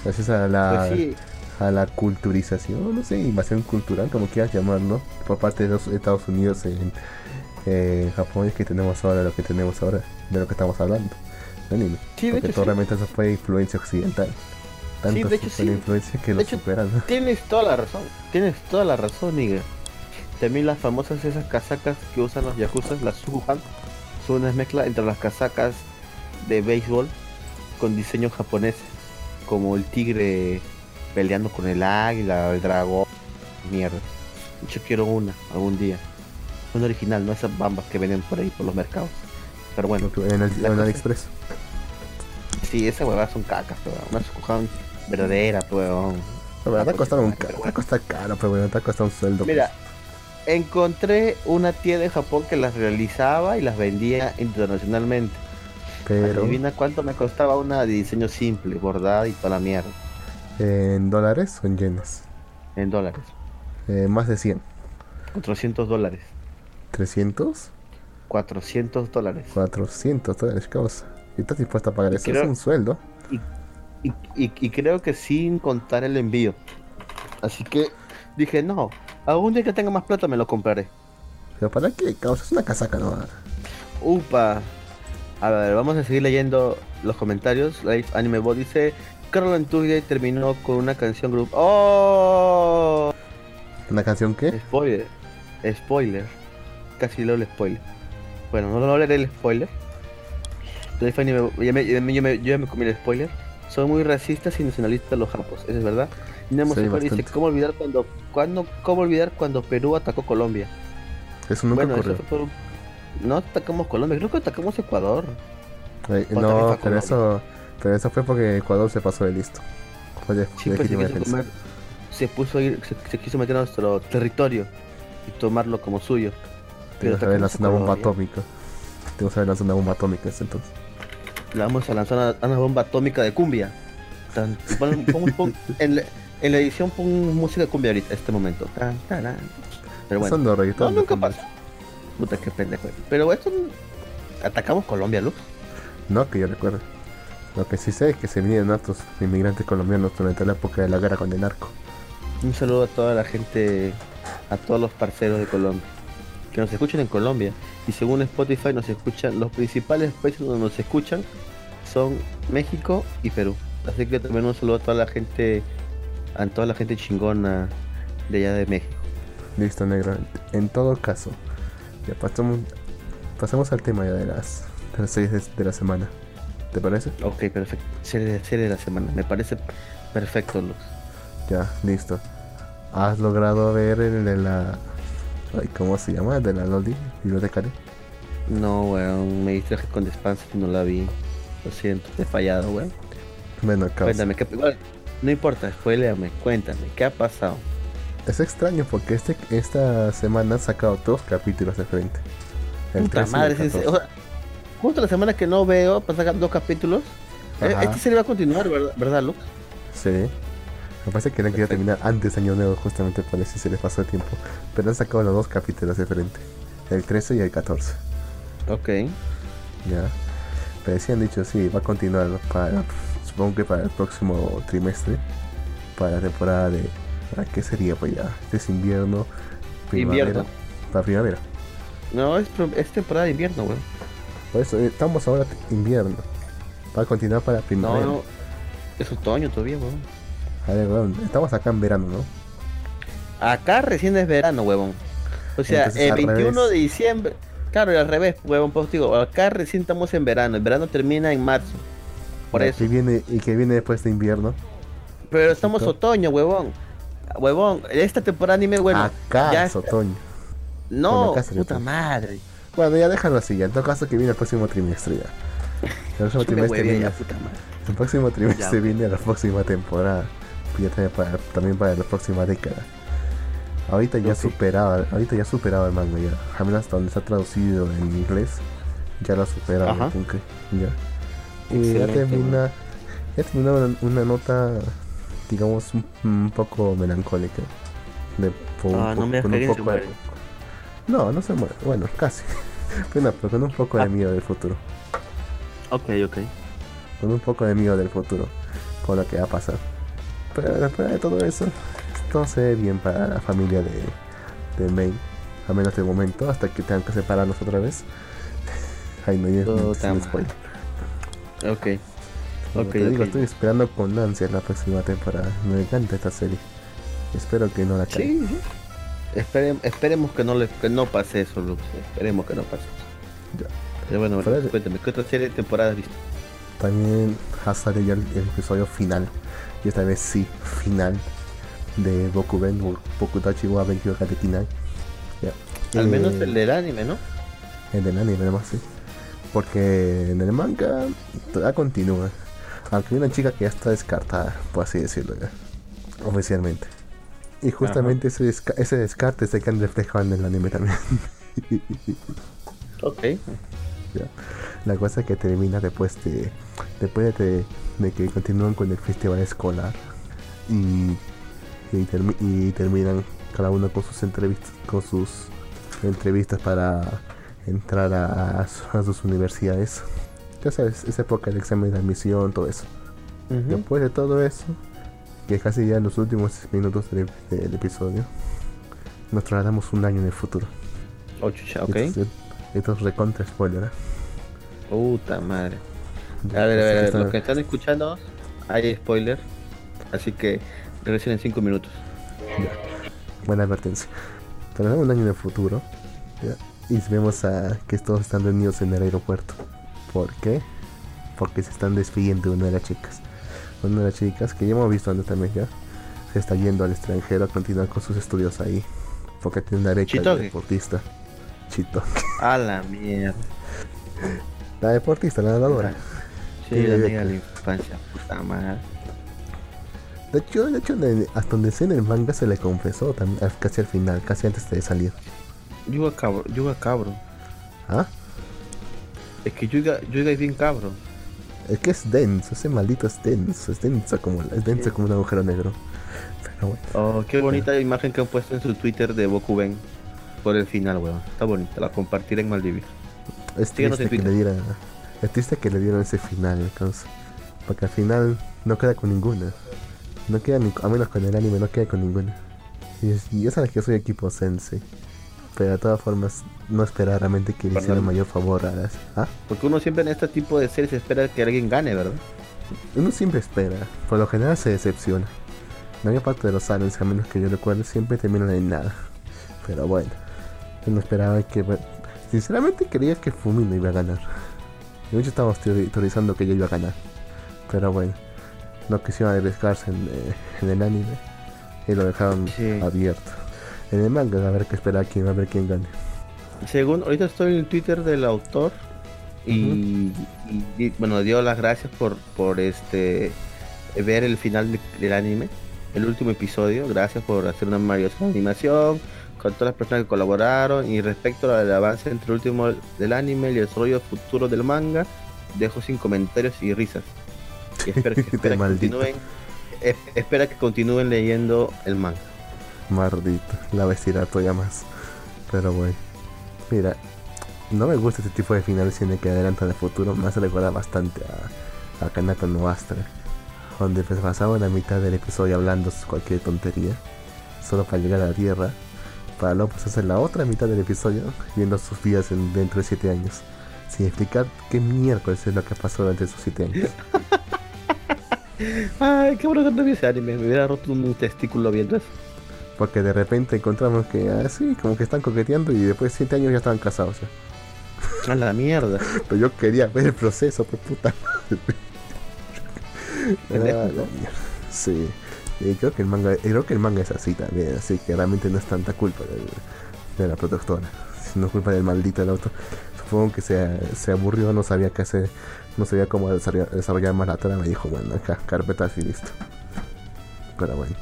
Speaker 2: Gracias a la, pues a la culturización, no sé, invasión cultural, como quieras llamarlo, por parte de los Estados Unidos en eh, Japón, es que tenemos ahora lo que tenemos ahora, de lo que estamos hablando. Anime. Sí, porque hecho, realmente eso fue influencia occidental.
Speaker 1: Sí, de hecho,
Speaker 2: la influencia que lo superan.
Speaker 1: Tienes toda la razón, tienes toda la razón, Nigga. También las famosas esas casacas que usan los yakuzas, las Suhan, son una mezcla entre las casacas de béisbol con diseño japonés, como el tigre peleando con el águila, el dragón, mierda. Yo quiero una algún día. Una original, no esas bambas que venden por ahí por los mercados. Pero bueno.
Speaker 2: En el, en Express.
Speaker 1: Sí, esas huevas son cacas, pero una escojan verdadera, weón.
Speaker 2: Pero te ha costado un caro, te cuesta caro, pero bueno, te ha costado un sueldo.
Speaker 1: Mira, pues. encontré una tienda en Japón que las realizaba y las vendía internacionalmente. Pero. Adivina cuánto me costaba una de diseño simple, bordada y toda la mierda.
Speaker 2: ¿En dólares o en yenes?
Speaker 1: En dólares.
Speaker 2: Eh, más de 100.
Speaker 1: 400 dólares.
Speaker 2: ¿300?
Speaker 1: 400 dólares.
Speaker 2: 400 dólares, ¿qué cosa? ¿Y estás dispuesto a pagar eso? es un sueldo.
Speaker 1: Y, y, creo que sin contar el envío. Así que dije, no, algún día que tenga más plata me lo compraré.
Speaker 2: ¿Pero para qué? Causa, es una casaca, ¿no?
Speaker 1: Upa. A ver, vamos a seguir leyendo los comentarios. Life Anime Bot dice, Carol Tuesday terminó con una canción grupo. ¡Oh!
Speaker 2: ¿Una canción qué?
Speaker 1: Spoiler. Spoiler. Casi leo el spoiler. Bueno, no, no leeré el spoiler. Life Anime, ya me, yo, me, yo me comí el spoiler. Son muy racistas y nacionalistas los japos, eso es verdad. Nemo sí, dice, ¿cómo olvidar cuando, cuando, cómo olvidar cuando Perú atacó Colombia?
Speaker 2: Eso nunca bueno, ocurrió. Eso
Speaker 1: no atacamos Colombia, creo que atacamos Ecuador.
Speaker 2: no, pero eso, pero eso fue porque Ecuador se pasó de listo.
Speaker 1: Oye, sí, pues, se, quiso se, puso a ir, se, quiso meter a nuestro territorio y tomarlo como suyo.
Speaker 2: Tengo que lanzar una bomba atómica. Tengo que lanzar una bomba atómica entonces.
Speaker 1: Le vamos a lanzar una, bomba atómica de cumbia. en, la, edición pon música de cumbia ahorita, este momento. Pero bueno, no, nunca pasa. Puta que pendejo. Pero esto atacamos Colombia, Luz.
Speaker 2: No, que yo recuerdo. Lo que sí sé es que se vinieron otros inmigrantes colombianos durante la época de la guerra con el narco.
Speaker 1: Un saludo a toda la gente, a todos los parceros de Colombia que nos escuchan en Colombia. Y según Spotify nos escuchan, los principales países donde nos escuchan son México y Perú. Así que también un saludo a toda la gente, a toda la gente chingona de allá de México.
Speaker 2: Listo, negro. En todo caso, ya pasamos, pasamos al tema ya de las, de las series de, la semana. ¿Te parece?
Speaker 1: Ok, perfecto. Serie, serie de la semana. Me parece perfecto, Luz.
Speaker 2: Ya, listo. ¿Has logrado ver el de la... Ay, ¿Cómo se llama? ¿El de la Loli? ¿Bibliotecaria?
Speaker 1: No, weón. Me distraje con Despanse y no la vi. Lo siento, te he fallado, weón.
Speaker 2: Bueno, causa.
Speaker 1: Cuéntame, ¿qué, igual, no importa, spoileame, cuéntame, ¿qué ha pasado?
Speaker 2: Es extraño porque este, esta semana han sacado dos capítulos de frente.
Speaker 1: El Puta madre, es, o sea, justo la semana que no veo, para sacar dos capítulos. Eh, Ajá. Este serie va a continuar, ¿verdad, ¿verdad Lux?
Speaker 2: Sí. Me parece que no quería terminar antes de Año Nuevo, justamente por eso se les pasó el tiempo. Pero han sacado los dos capítulos de frente: el 13 y el 14.
Speaker 1: Ok.
Speaker 2: Ya. Pero sí han dicho, sí, va a continuar para, supongo que para el próximo trimestre, para la temporada de ¿Para qué sería pues ya? Este es invierno, primavera. Invierno. Para primavera.
Speaker 1: No, es, es temporada de invierno, weón.
Speaker 2: Por eso eh, estamos ahora invierno. Para continuar para primavera. No, no.
Speaker 1: Es otoño todavía, weón.
Speaker 2: A ver, weón. Estamos acá en verano, ¿no?
Speaker 1: Acá recién es verano, weón. O sea, el 21 de diciembre. Claro, y al revés, huevón, pues digo, acá recién estamos en verano, el verano termina en marzo. Por eso.
Speaker 2: Y, viene, y que viene después de invierno.
Speaker 1: Pero estamos otoño, huevón huevón, esta temporada anime, bueno.
Speaker 2: Acá ya es otoño.
Speaker 1: No, puta madre.
Speaker 2: Bueno, ya déjalo así, ya. En todo caso que viene el próximo trimestre ya. El próximo *laughs* trimestre viene. El próximo trimestre viene la próxima temporada. Ya también para, también para la próxima década. Ahorita ya superaba, ahorita ya superaba el manga ya. Menos hasta donde está traducido en inglés. Ya lo superaba, ya. Y ya termina. Ya termina una nota digamos, un, poco melancólica. De,
Speaker 1: ah, no me con un poco
Speaker 2: No, no se muere. Bueno, casi. *laughs* pero, con un poco de ah. miedo del futuro.
Speaker 1: Ok, ok.
Speaker 2: Con un poco de miedo del futuro. Por lo que va a pasar. Pero después de todo eso, todo se ve bien para la familia de, de May. A menos de momento, hasta que tengan que separarnos otra vez. *laughs* Ay, no, no, spoiler.
Speaker 1: Ok.
Speaker 2: Okay, digo, estoy esperando con ansia la próxima temporada. Me encanta esta serie. Espero que no la caiga. Sí,
Speaker 1: esperemos que no, le, que no pase eso, Lux. Esperemos que no pase eso. Ya. Pero bueno, cuéntame, ¿qué otra serie de temporada has visto?
Speaker 2: También ha salido ya el, episodio final. Y esta vez sí, final. De Bokuben, Bokutachi wa Benkyo Katekinai.
Speaker 1: Ya. Al menos eh, el del anime, ¿no?
Speaker 2: El del anime, además, sí. Porque en el manga todavía continúa. Aunque hay una chica que ya está descartada, por así decirlo ya. Oficialmente. Y justamente ese, ese descarte se queda reflejado en el anime también.
Speaker 1: ok.
Speaker 2: La cosa que termina después de. Después de, que continúan con el festival escolar. Y, y, terminan cada uno con sus entrevistas. Con sus entrevistas para entrar a sus universidades ya sabes, esa época del examen de admisión, todo eso. Después de todo eso, que casi ya en los últimos minutos del, episodio, nos trasladamos un año en el futuro.
Speaker 1: Oh, chucha, ok.
Speaker 2: Esto, es recontra spoiler, ¿eh?
Speaker 1: Puta madre. A ver, a ver, a ver, los que están escuchando, hay spoiler. Así que regresen en 5 minutos.
Speaker 2: Ya. Buena advertencia. Trasladamos un año en el futuro. ¿ya? Y vemos a que todos están reunidos en el aeropuerto. ¿Por qué? Porque se están despidiendo de una de las chicas. Una de las chicas que ya hemos visto antes también ya. Se está yendo al extranjero a continuar con sus estudios ahí. Porque tiene una beca de deportista. Chito.
Speaker 1: A la mierda.
Speaker 2: La deportista, la nadadora.
Speaker 1: Sí, la amiga de la infancia, puta madre.
Speaker 2: De hecho, de hecho, hasta donde sé en el manga se le confesó también, casi al final, casi antes de salir.
Speaker 1: Yuga cabro, Yuga cabro.
Speaker 2: ¿Ah?
Speaker 1: Es que Yuga, Yuga es bien cabro.
Speaker 2: Es que es denso, ese maldito es denso, es denso como, es denso como un agujero negro.
Speaker 1: Pero bueno. Oh, qué bonita imagen que han puesto en su Twitter de Boku Ben por el final, weón. Está bonita, la compartiré en Maldivir.
Speaker 2: Es triste, que le diera, es triste que le dieron ese final, entonces. Porque al final no queda con ninguna. No queda ni, a menos con el anime, no queda con ninguna. Y, ya sabes que soy equipo Sensei. Pero de todas formas, no espera realmente que le hiciera mayor favor a las. ¿Ah?
Speaker 1: Porque uno siempre en este tipo de series espera que alguien gane, ¿verdad?
Speaker 2: Uno siempre espera, por lo general se decepciona. La mayor parte de los aliens, a menos que yo recuerde, siempre terminan en nada. Pero bueno, yo no esperaba que. Sinceramente creía que Fumino iba a ganar. Y muchos estábamos teorizando que ella iba a ganar. Pero bueno, no quisieron arriesgarse en, eh, el anime y lo dejaron abierto. En el manga, a ver qué espera quién, a ver quién gane.
Speaker 1: Según, ahorita estoy en el Twitter del autor y, bueno, dio las gracias por, por este ver el final del anime, el último episodio. Gracias por hacer una maravillosa animación con todas las personas que colaboraron. Y respecto al avance entre el último del anime y el desarrollo futuro del manga, dejo sin comentarios y risas. Y espero, *laughs* que, espera, que continúen, espera que continúen leyendo el manga.
Speaker 2: Maldito, la vestirá todavía más. Pero bueno, mira, no me gusta este tipo de finales cine que adelantan el futuro. Me hace recordar bastante a, a Kanata no Astra donde pues pasaba la mitad del episodio hablando cualquier tontería, solo para llegar a la Tierra, para luego pues hacer la otra mitad del episodio viendo sus vidas en, dentro de 7 años, sin explicar qué miércoles es lo que pasó durante esos 7 años. *laughs*
Speaker 1: Ay, qué bueno que no vi ese anime, me hubiera roto un testículo viendo eso.
Speaker 2: Porque de repente encontramos que así, ah, como que están coqueteando y después de 7 años ya estaban casados.
Speaker 1: A la mierda. *laughs*
Speaker 2: Pero yo quería ver el proceso, pues puta madre. Ah, sí. Y creo que el manga, creo que el manga es así también, así que realmente no es tanta culpa de, la productora, sino culpa del maldito del auto. Supongo que se, se aburrió, no sabía qué hacer, no sabía cómo desarrollar, más la trama y dijo, bueno, acá, carpetas y listo. Pero bueno.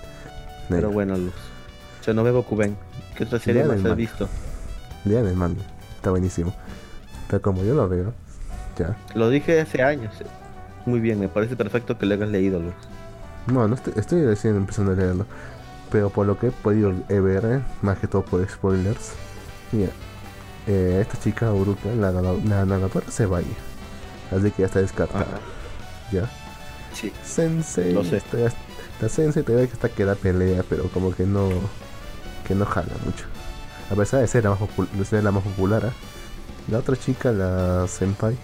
Speaker 1: Pero bueno, Luz. Yo no veo Kuben. ¿Qué otra serie más has visto?
Speaker 2: Lean el manga, está buenísimo. Pero como yo lo veo, ya.
Speaker 1: Lo dije hace años. Muy bien, me parece perfecto que lo hayas leído, Luz.
Speaker 2: No, no estoy, estoy recién empezando a leerlo. Pero por lo que he podido ver, eh, más que todo por spoilers, mira, eh, esta chica Uruka, la, la, la, se va Así que ya está descartada. ¿Ya?
Speaker 1: Sí.
Speaker 2: Sensei. No sé. la Sensei te ve que está que da pelea, pero como que no. que no jala mucho. A pesar de ser la más, de ser la más popular, ¿eh? la otra chica, la Senpai,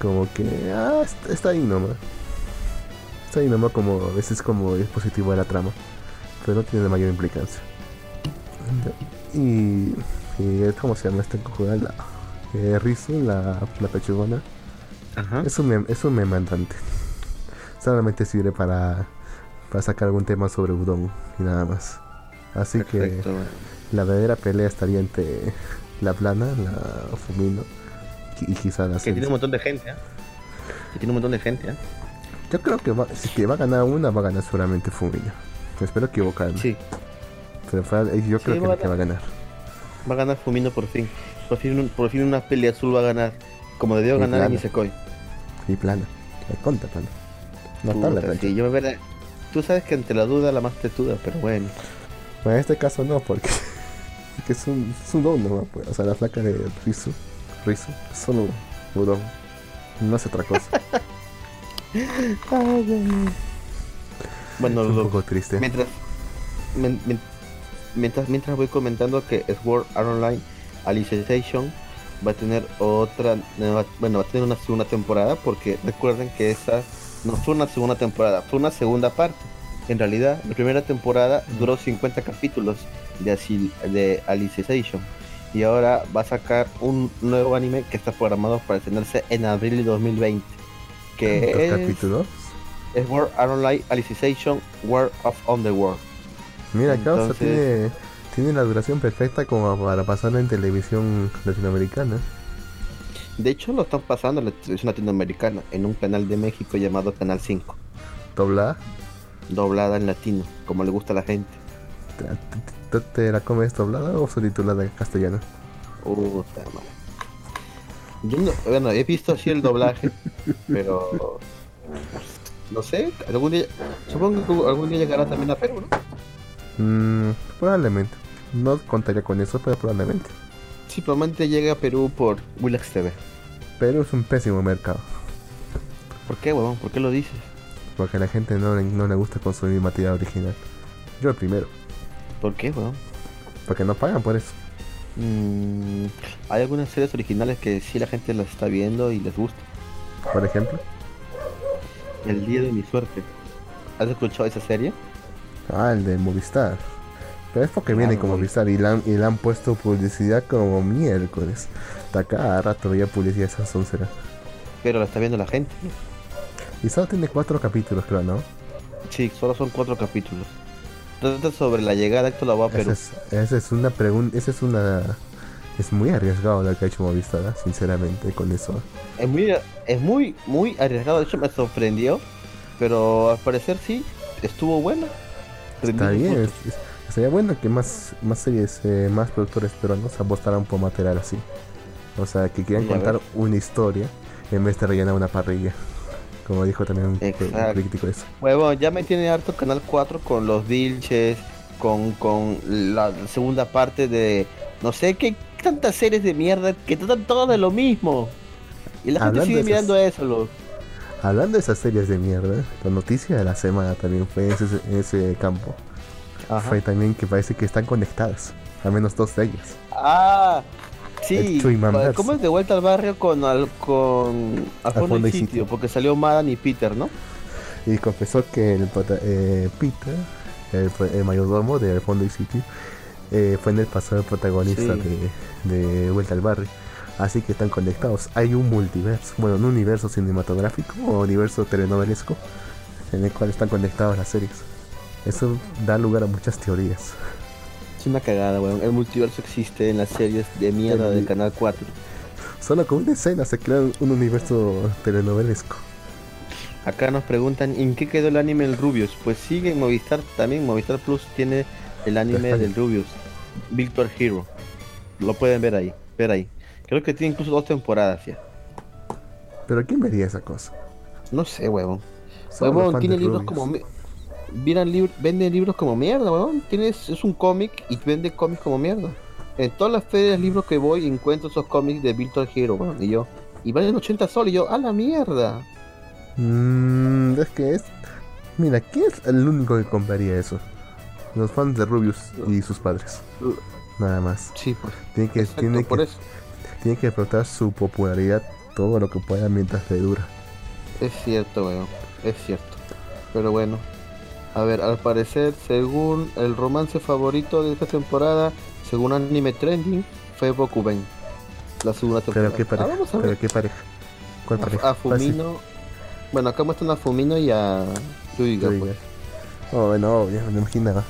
Speaker 2: como que ah, está, ahí nomás. Está nomás como a veces como dispositivo de la trama. Pero no tiene mayor implicancia. Y, y ¿cómo se llama este conjugal? La, eh, Rizu, la, la pechugona. Ajá. Es un, es un memandante. Solamente sirve para, para sacar algún tema sobre Udon y nada más. Así que la verdadera pelea estaría entre la plana, la Fumino y quizás
Speaker 1: Que tiene un montón de gente, ¿eh? Que tiene un montón de gente, ¿eh?
Speaker 2: Yo creo que va, si que va a ganar una, va a ganar seguramente Fumillo. Espero equivocarme. Sí. Pero yo creo que, va a ganar.
Speaker 1: Va a ganar Fumino por fin. Por fin, por fin una pelea azul va a ganar. Como debió ganar en Nisekoi.
Speaker 2: Y plana. Me conta plana.
Speaker 1: No Puta, la sí, yo me. Tú sabes que ante la duda la más tetuda, pero bueno.
Speaker 2: Bueno, en este caso no, porque, *laughs* es un, es un don nomás, pues. O sea, la flaca de Rizu Rizu, solo udon. No hace otra cosa. *laughs*
Speaker 1: bueno,
Speaker 2: un poco triste.
Speaker 1: Mientras, mientras, mientras voy comentando que Sword Art Online Alicization va a tener otra bueno va a tener una segunda temporada porque recuerden que esa no fue una segunda temporada fue una segunda parte en realidad la primera temporada duró 50 capítulos de, de Alicization y ahora va a sacar un nuevo anime que está programado para estrenarse en abril de 2020. Que es, capítulos? Es World Online Alicization World of Underworld.
Speaker 2: Mira, Entonces, tiene, tiene la duración perfecta como para pasarlo en televisión latinoamericana.
Speaker 1: De hecho, lo están pasando en la televisión latinoamericana en un canal de México llamado Canal 5.
Speaker 2: ¿Doblada?
Speaker 1: Doblada en latino, como le gusta a la gente
Speaker 2: te la comes doblada o subtitulada en castellano?
Speaker 1: Puta madre. Yo no, bueno, he visto así el doblaje, pero no sé, algún día, supongo que algún día llegará también a Perú,
Speaker 2: ¿no? Mm, probablemente. No contaría con eso, pero probablemente.
Speaker 1: Sí, probablemente llegue a Perú por Willax TV.
Speaker 2: Perú es un pésimo mercado.
Speaker 1: ¿Por qué, huevón? ¿Por qué lo dices?
Speaker 2: Porque a la gente no, no le gusta consumir material original. Yo el primero.
Speaker 1: ¿Por qué, weón?
Speaker 2: Porque no pagan por eso.
Speaker 1: Mm, hay algunas series originales que sí la gente las está viendo y les gusta.
Speaker 2: Por ejemplo.
Speaker 1: El día de mi suerte. ¿Has escuchado esa serie?
Speaker 2: Ah, el de Movistar. Pero es porque viene como Movistar y le, han, y le han puesto publicidad como miércoles. Hasta cada rato veía publicidad esa soncera.
Speaker 1: pero la está viendo la gente.
Speaker 2: Y solo tiene cuatro capítulos, creo, ¿no?
Speaker 1: Sí, solo son cuatro capítulos. Trata sobre la llegada de Héctor Lavoe a Perú.
Speaker 2: Esa es, una pregunta, esa es una... Es muy arriesgado lo que ha hecho Movistar, sinceramente, con eso.
Speaker 1: Es muy, es muy, muy arriesgado, de hecho me sorprendió, pero al parecer sí, estuvo bueno.
Speaker 2: Está bien, sería bueno que más, más series, eh, más productores peruanos apostaran por material así. O sea, que quieran contar una historia en vez de rellenar una parrilla. Como dijo también un crítico eso.
Speaker 1: Bueno, ya me tiene harto Canal 4 con los Vilches, con, con la segunda parte de no sé qué tantas series de mierda que tratan todo de lo mismo. Y la gente sigue mirando eso,
Speaker 2: Hablando de esas series de mierda, la noticia de la semana también fue en ese, campo. Fue también que parece que están conectadas. Al menos dos de ellas.
Speaker 1: Ah, Sí, ¿cómo es de vuelta al barrio con al, con al fondo, y sitio? Porque salió Madan y Peter, ¿no?
Speaker 2: Y confesó que el eh, Peter, el, mayordomo de Al fondo y sitio, eh, fue en el pasado el protagonista de, Vuelta al barrio. Así que están conectados. Hay un multiverso, bueno, un universo cinematográfico o universo telenovelesco en el cual están conectadas las series. Eso da lugar a muchas teorías.
Speaker 1: Es una cagada, weón. El multiverso existe en las series de mierda del Canal 4.
Speaker 2: Solo con una escena se crea un universo telenovelesco.
Speaker 1: Acá nos preguntan, ¿en qué quedó el anime del Rubius? Pues sigue en Movistar también. Movistar Plus tiene el anime del Rubius, Victor Hero. Lo pueden ver ahí, ver ahí. Creo que tiene incluso dos temporadas ya.
Speaker 2: ¿Pero quién vería esa cosa?
Speaker 1: No sé, weón. Huevón, tiene libros como vende libros como mierda, weón. Tienes, es un cómic y vende cómics como mierda. En todas las ferias de libros que voy encuentro esos cómics de Virtual Hero, weón. Y yo, y valen 80 soles. Y yo, a la mierda.
Speaker 2: Mmm, es que es. Mira, ¿quién es el único que compraría eso? Los fans de Rubius y sus padres. Nada más.
Speaker 1: Sí, pues.
Speaker 2: Tiene que, tiene que, tiene que explotar su popularidad todo lo que pueda mientras le dura.
Speaker 1: Es cierto, weón. Es cierto. Pero bueno, a ver, al parecer, según el romance favorito de esta temporada, según Anime Trending, fue Bokuben. La segunda temporada.
Speaker 2: ¿Pero qué pareja? Ah, ¿Pero qué pareja?
Speaker 1: ¿Cuál pareja? A, Fumino. Bueno, acá muestran a Fumino y a Yuiga. Pues.
Speaker 2: Oh, bueno, obvio, me imaginaba.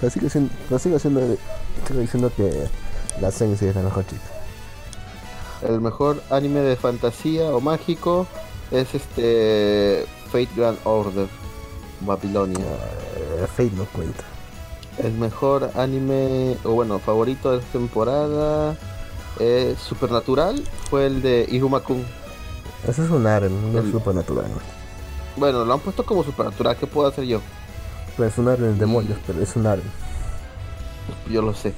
Speaker 2: Pero sigo, siendo, pero sigo, siendo, sigo diciendo que la Sensei es la mejor chica.
Speaker 1: El mejor anime de fantasía o mágico es este Fate Grand Order. Babilonia.
Speaker 2: Eh, Fate no cuenta.
Speaker 1: El mejor anime, o bueno, favorito de esta temporada eh, Supernatural fue el de Iruma-kun.
Speaker 2: Ese es un aren, no es supernatural.
Speaker 1: Bueno, lo han puesto como supernatural, ¿qué puedo hacer yo?
Speaker 2: Pues es un aren de demonios, pero es un aren.
Speaker 1: Yo lo sé.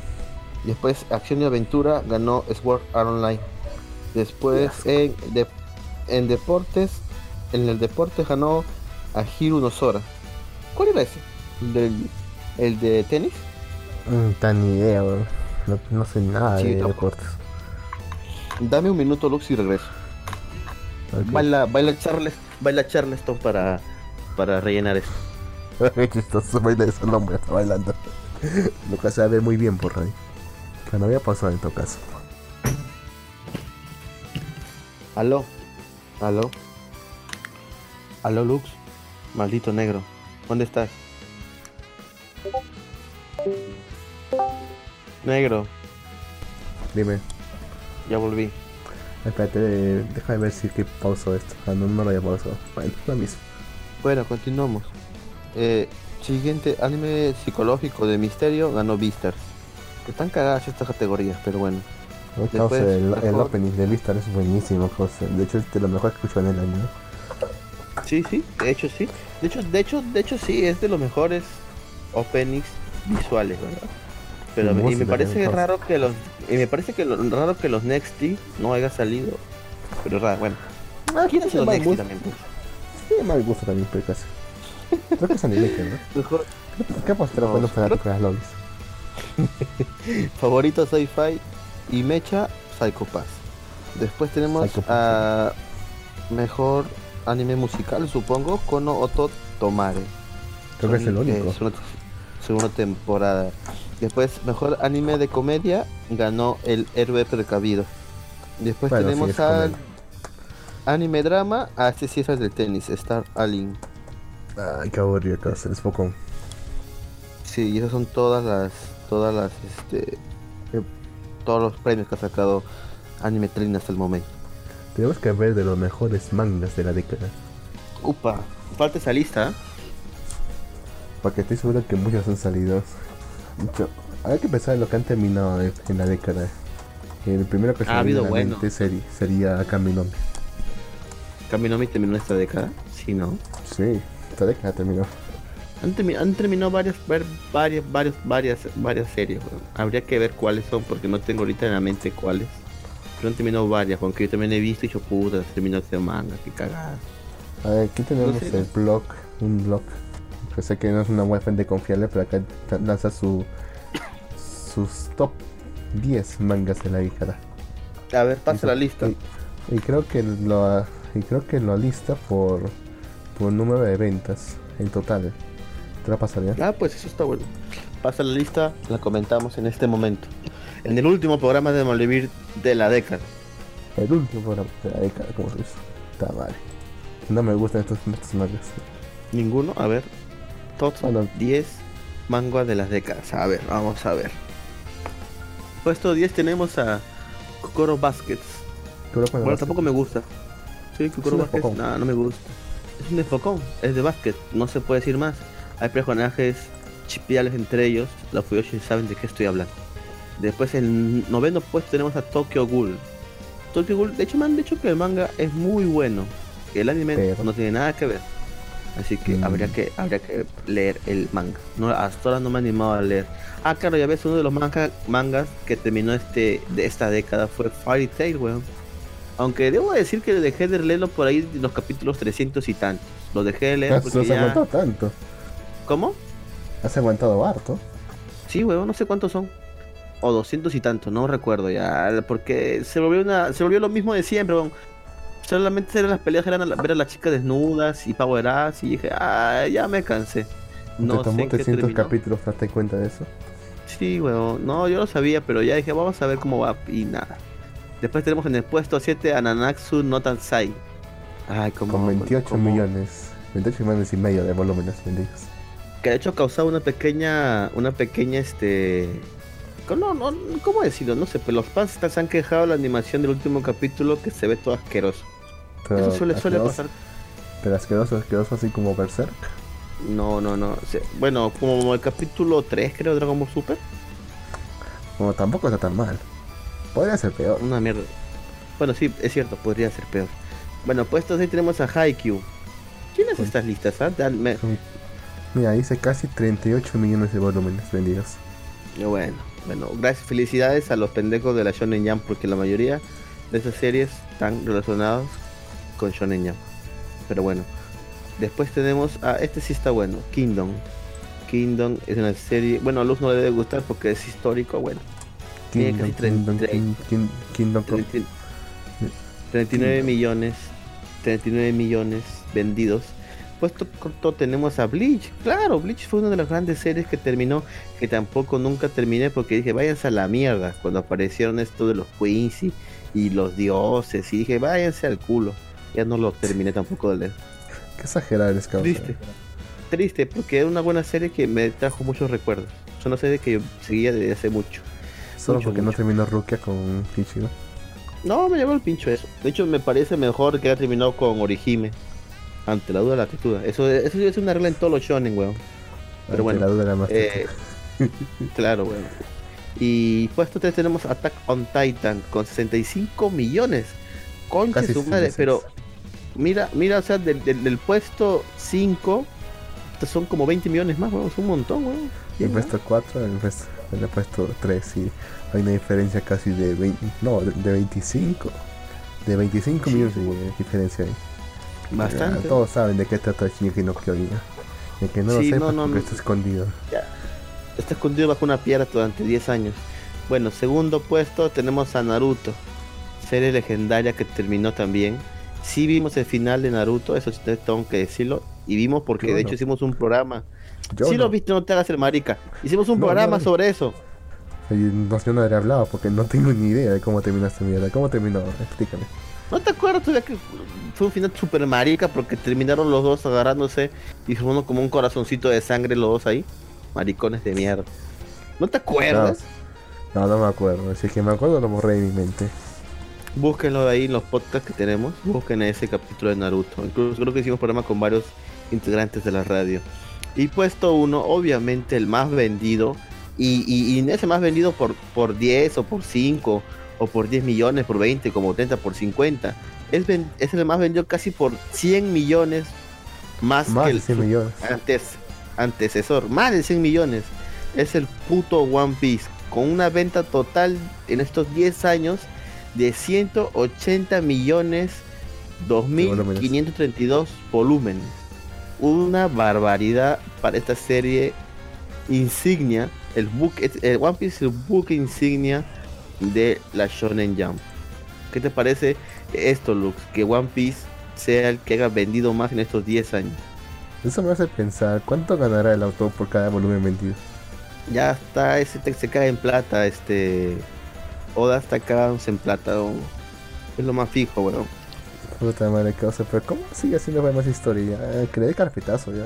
Speaker 1: Después, Acción y Aventura ganó Sword Art Online. Después, en, en deportes, en el deporte ganó a Hiro Nosora. ¿Cuál era ese? ¿El, de tenis?
Speaker 2: No tan ni idea, No, sé nada de deportes.
Speaker 1: Dame un minuto, Lux, y regreso. Baila, baila, Charles, baila Charleston para, para rellenar esto. *laughs*
Speaker 2: Qué chistoso, baila ese hombre, está bailando. Lo que se ve muy bien por ahí. Que no había pasado en todo caso.
Speaker 1: Aló, aló, aló, Lux. Maldito negro. ¿Dónde estás? Negro.
Speaker 2: Dime.
Speaker 1: Ya volví.
Speaker 2: Espérate, deja de ver si que pauso esto. Ah, no, no lo había pausado. Bueno, lo mismo.
Speaker 1: Bueno, continuamos. Eh, siguiente anime psicológico de misterio ganó Beastars. Están cagadas estas categorías, pero bueno.
Speaker 2: Después, el, el, opening de Beastars es buenísimo, José. De hecho, es de lo mejor que escucho en el año.
Speaker 1: Sí, sí, de hecho sí. De hecho, de hecho, de hecho sí, es de los mejores openings visuales, ¿verdad? Pero y me parece raro que los y me parece que lo raro que los Nexty no haya salido. Pero raro, bueno.
Speaker 2: Ah, ¿Quién es los Nexty también? Pues? Sí, mal gusto también, pero casi. Creo que es Animaker, ¿no? Mejor. ¿Qué no, fanáticos de las lolis? *laughs*
Speaker 1: Favorito sci-fi y mecha Psycho Pass. Después tenemos a mejor anime musical, supongo, Kono Oto Tomare.
Speaker 2: Creo que es el único.
Speaker 1: segunda temporada. Después, mejor anime de comedia, ganó el héroe precavido. Después tenemos al, anime drama, ah, este sí es del tenis, Star Alien.
Speaker 2: Ay, qué aburrido, es poco.
Speaker 1: Sí, y esas son todas las, todas las, este, eh, todos los premios que ha sacado Anime Train hasta el momento.
Speaker 2: Tenemos que ver de los mejores mangas de la década.
Speaker 1: Upa, falta esa lista. ¿eh?
Speaker 2: Porque estoy seguro que muchos han salido. Hay que pensar en lo que han terminado en la década. El primero que
Speaker 1: ha habido bueno.
Speaker 2: sería, sería Kaminomi.
Speaker 1: ¿Kaminomi terminó esta década? Sí, ¿no?
Speaker 2: Sí, esta década terminó.
Speaker 1: Han, terminado varias, varias, varias, varias, varias series. Habría que ver cuáles son, porque no tengo ahorita en la mente cuáles. Pero han terminado varias, aunque yo también he visto y yo puta, terminó este manga, qué cagada.
Speaker 2: A ver, aquí tenemos el blog, un blog. Que sé que no es una web de confiable, pero acá lanza su sus top 10 mangas de la década.
Speaker 1: A ver, pasa la lista.
Speaker 2: Y, creo que lo y creo que lo lista por por número de ventas en total. ¿Te la pasaría?
Speaker 1: Ah, pues eso está bueno. Pasa la lista, la comentamos en este momento. En el último programa de Malvivir de la década.
Speaker 2: El último programa de la década, como se dice. Está mal. No me gustan estos, estos mangas.
Speaker 1: Ninguno, a ver. Todos 10 mangas de las décadas. A ver, vamos a ver. Puesto 10 tenemos a Kokoro Baskets. Bueno, tampoco me gusta. Sí, Kokoro Baskets, no, no me gusta. Es un enfocón, es de básquet, no se puede decir más. Hay personajes chipiales entre ellos, los Fuyoshi saben de qué estoy hablando. Después en noveno puesto tenemos a Tokyo Ghoul. Tokyo Ghoul, de hecho me han dicho que el manga es muy bueno, que el anime no tiene nada que ver. Así que mm. habría que habría que leer el manga. No, hasta ahora no me he animado a leer. Ah, claro, ya ves, uno de los mangas que terminó este de esta década fue Fairy Tail, weón. Aunque debo decir que dejé de leerlo por ahí en los capítulos 300 y tantos. Lo dejé de leer *laughs*
Speaker 2: porque has aguantado tanto.
Speaker 1: ¿Cómo?
Speaker 2: Has aguantado harto.
Speaker 1: Sí, weón, no sé cuántos son. O 200 y tantos, no recuerdo ya. Porque se volvió una se volvió lo mismo de siempre, weón solamente eran las peleas eran ver a las chicas desnudas y power y dije, ah, ya me cansé.
Speaker 2: No ¿Te tomó sé 300 capítulos darte cuenta de eso?
Speaker 1: Sí, bueno, no, yo lo sabía, pero ya dije, vamos a ver cómo va y nada. Después tenemos en el puesto 7 a Nanatsu no Tansai.
Speaker 2: Ay, como, Con 28 millones, 28 millones y medio de volúmenes vendidos.
Speaker 1: Que de hecho causado una pequeña, una pequeña, este... No, no, ¿cómo decirlo? No sé, pero los fans se han quejado de la animación del último capítulo que se ve todo asqueroso. Eso suele, suele pasar.
Speaker 2: Pero asqueroso, asqueroso así como Berserk.
Speaker 1: No, no, no. bueno, como el capítulo 3 creo Dragon Ball Super.
Speaker 2: Como tampoco está tan mal. Podría ser peor.
Speaker 1: Una mierda. Bueno, sí, es cierto, podría ser peor. Bueno, pues ahí tenemos a Haikyuu. ¿Quién hace estas listas? Ah?
Speaker 2: Mira, dice casi 38 millones de volúmenes vendidos.
Speaker 1: Bueno, bueno, gracias, felicidades a los pendejos de la Shonen Jump porque la mayoría de esas series están relacionadas con Shonen Jump. Pero bueno. Después tenemos a este sí está bueno, Kingdom. Kingdom es una serie, bueno, a Luz no le debe gustar porque es histórico, bueno.
Speaker 2: Kingdom,
Speaker 1: 39 millones, 39 millones vendidos. Puesto corto tenemos a Bleach. Claro, Bleach fue una de las grandes series que terminó, que tampoco nunca terminé porque dije, váyanse a la mierda cuando aparecieron esto de los Quincy y los dioses y dije, váyanse al culo ya no lo terminé tampoco de leer.
Speaker 2: Qué exagerado es cabrón.
Speaker 1: Triste. Triste, porque era una buena serie que me trajo muchos recuerdos. Es una serie que yo seguía desde hace mucho.
Speaker 2: Solo porque no terminó Rukia con Kichiro.
Speaker 1: No, me llevó el pincho eso. De hecho, me parece mejor que haya terminado con Orihime. Ante la duda de la actitud. Eso, eso es una regla en todos los shonen, weón. Pero bueno. La duda de la más eh, *laughs* claro, weón. Y puesto 3 tenemos Attack on Titan con 65 millones. Concha su madre, pero mira, mira, o sea, del, del, puesto 5 son como 20 millones más, weón, es un montón, weón.
Speaker 2: El puesto 4, el puesto, el puesto 3, sí. Hay una diferencia casi de 20, no, de 25. De 25 millones de diferencia ahí.
Speaker 1: Bastante.
Speaker 2: todos saben de qué trata Shingeki no Kyojin. De que no lo sepa no, porque está escondido.
Speaker 1: Ya. Está escondido bajo una piedra durante 10 años. Bueno, segundo puesto tenemos a Naruto serie legendaria que terminó también. Sí vimos el final de Naruto, eso sí tengo que decirlo. Y vimos porque de hecho hicimos un programa. Si lo viste, no te hagas el marica. Hicimos un programa sobre eso.
Speaker 2: no, yo no habría hablado porque no tengo ni idea de cómo terminó esta mierda. ¿Cómo terminó? Explícame.
Speaker 1: ¿No te acuerdas todavía que fue un final super marica porque terminaron los dos agarrándose y uno como un corazoncito de sangre los dos ahí? Maricones de mierda. ¿No te acuerdas?
Speaker 2: No, no, me acuerdo. Si es que me acuerdo lo borré de mi mente.
Speaker 1: Búsquenlo ahí en los podcasts que tenemos. Busquen ese capítulo de Naruto. Incluso creo que hicimos programa con varios integrantes de la radio. Y puesto uno, obviamente el más vendido. Y, y, y ese más vendido por, por 10 o por 5 o por 10 millones, por 20, como 30, por 50. Es, es el más vendido casi por 100 millones más,
Speaker 2: más
Speaker 1: que el
Speaker 2: 100 millones.
Speaker 1: Antes, antecesor. Más de 100 millones. Es el puto One Piece. Con una venta total en estos 10 años de 180 millones 2532 volúmenes. Una barbaridad para esta serie insignia. El book, el One Piece es el book insignia de la Shonen Jump. ¿Qué te parece esto, Lux? Que One Piece sea el que haya vendido más en estos 10 años.
Speaker 2: Eso me hace pensar, ¿cuánto ganará el autor por cada volumen vendido?
Speaker 1: Ya está, ese te, se cae en plata, este... Oda está cagándose en plata, o... es lo más fijo, weón.
Speaker 2: Puta madre, qué cosa, pero ¿cómo sigue haciendo más historia? Eh, que le dé carpetazo ya.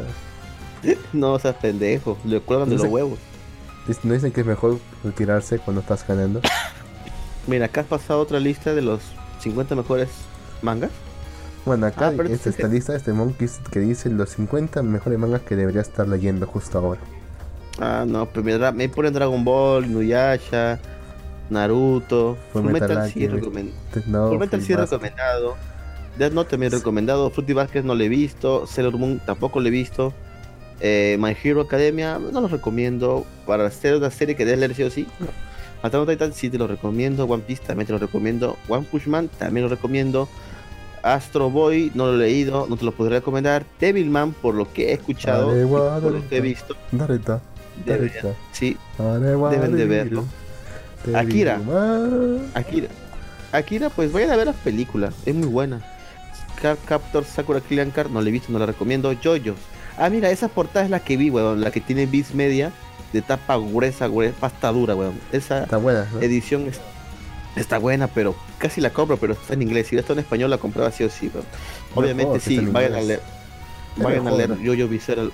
Speaker 2: *laughs*
Speaker 1: no seas pendejo, le cuelgan de los huevos.
Speaker 2: ¿No dicen que es mejor retirarse cuando estás ganando? *laughs*
Speaker 1: Mira, acá has pasado otra lista de los 50 mejores mangas.
Speaker 2: Bueno, acá ah, es esta lista este Monkeys que dice los 50 mejores mangas que debería estar leyendo justo ahora.
Speaker 1: Ah, no, pero me, me ponen Dragon Ball, Nuyasha, Naruto,
Speaker 2: Full Metal, sí
Speaker 1: recomendado. No, Full Metal sí recomendado. Death Note también recomendado. Fruity Basket no lo he visto. Sailor Moon tampoco lo he visto. Eh, My Hero Academia no lo recomiendo. Para hacer una serie que debes leer sí o sí. Attack on Titan sí te lo recomiendo. One Piece también te lo recomiendo. One Man también lo recomiendo. Astro Boy no lo he leído, no te lo podría recomendar. Devilman, por lo que he escuchado, por lo que he visto. sí, deben de verlo. Akira. Akira. Akira, pues vayan a ver la película, es muy buena. Captor Sakura Killian Card, no la he visto, no la recomiendo. Jojo. Ah, mira, esa portada es la que vi, weón, la que tiene Beats Media, de tapa gruesa, gruesa, pasta dura, weón. Esa edición está buena, pero casi la compro, pero está en inglés. Si esto en español la compraba sí o sí, weón. Obviamente sí, vayan a leer. Vayan a leer Jojo Visceral.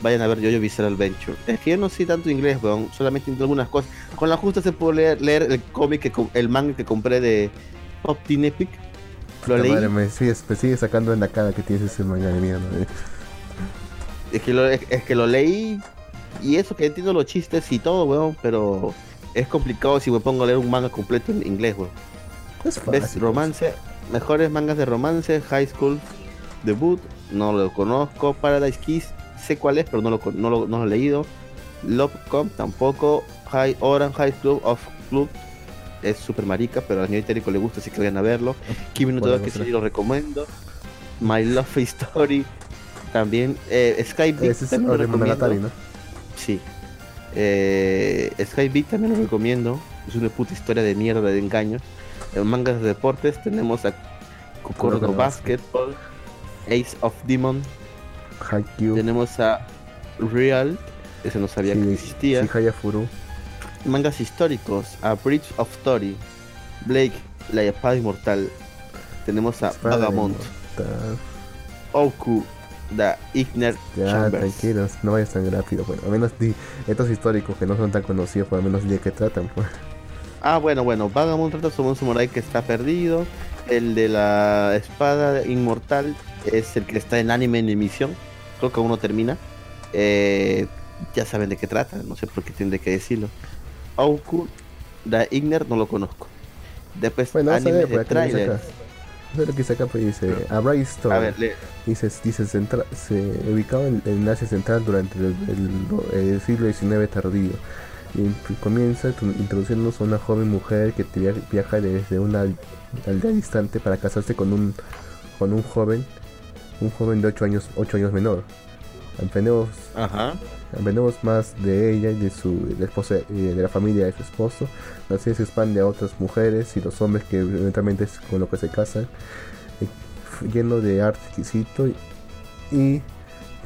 Speaker 1: Vayan a ver Jojo Visceral Adventure. Es que yo no sé tanto inglés, weón. Solamente entiendo algunas cosas. Con la justa se puede leer, el cómic, el manga que compré de Pop Teen Epic.
Speaker 2: Lo leí. Madre, me, sigue, sacando en la cara que tienes ese manga de mierda. Eh.
Speaker 1: Es que, lo, es, que lo leí y eso que entiendo los chistes y todo, weón, pero es complicado si me pongo a leer un manga completo en inglés, weón. Es fácil, Romance, mejores mangas de romance, High School, Debut, no lo conozco, Paradise Kiss, sé cuál es, pero no lo, no lo, no lo he leído. Lovecom tampoco, High Orange High Club of Club es super marica, pero a señor Itérico le gusta, así que vayan a verlo. Kimi no que sí lo recomiendo. My Love Story también. Eh, Sky Beat también lo recomiendo. ¿no? Sí. Eh, Sky Beat también lo recomiendo. Es una puta historia de mierda, de engaños. En mangas de deportes tenemos a Kokoro Basketball, Ace of Demon.
Speaker 2: Haikyuu.
Speaker 1: Tenemos a Real, ese no sabía que existía.
Speaker 2: Sí, Hayafuru
Speaker 1: mangas históricos, A Bridge of Story, Blake, La Espada Inmortal, tenemos a Vagabond, Oku, The Igner
Speaker 2: Ya, tranquilos, no vayas tan rápido, bueno, al menos di estos históricos que no son tan conocidos, por lo menos de qué tratan, pues.
Speaker 1: Ah, bueno, bueno, Vagabond trata sobre un samurai que está perdido, el de la espada inmortal es el que está en anime en emisión, creo que uno termina. Eh, ya saben de qué trata, no sé por qué tienen que decirlo. Auku da Igner no lo conozco. Después bueno, anime de trailer.
Speaker 2: Lo que saca pues dice a Bright Story. A ver, Dice, dice centra, se ubicado en, en, Asia Central durante el, el, siglo XIX tardío. Y comienza introduciéndonos a una joven mujer que viaja desde una aldea distante para casarse con un con un joven un joven de 8 años 8 años menor. Aprendemos
Speaker 1: Ajá
Speaker 2: Venemos más de ella y de su esposa y de la familia de su esposo. La serie se expande a otras mujeres y los hombres que eventualmente es con lo que se casan, eh, lleno de arte exquisito y,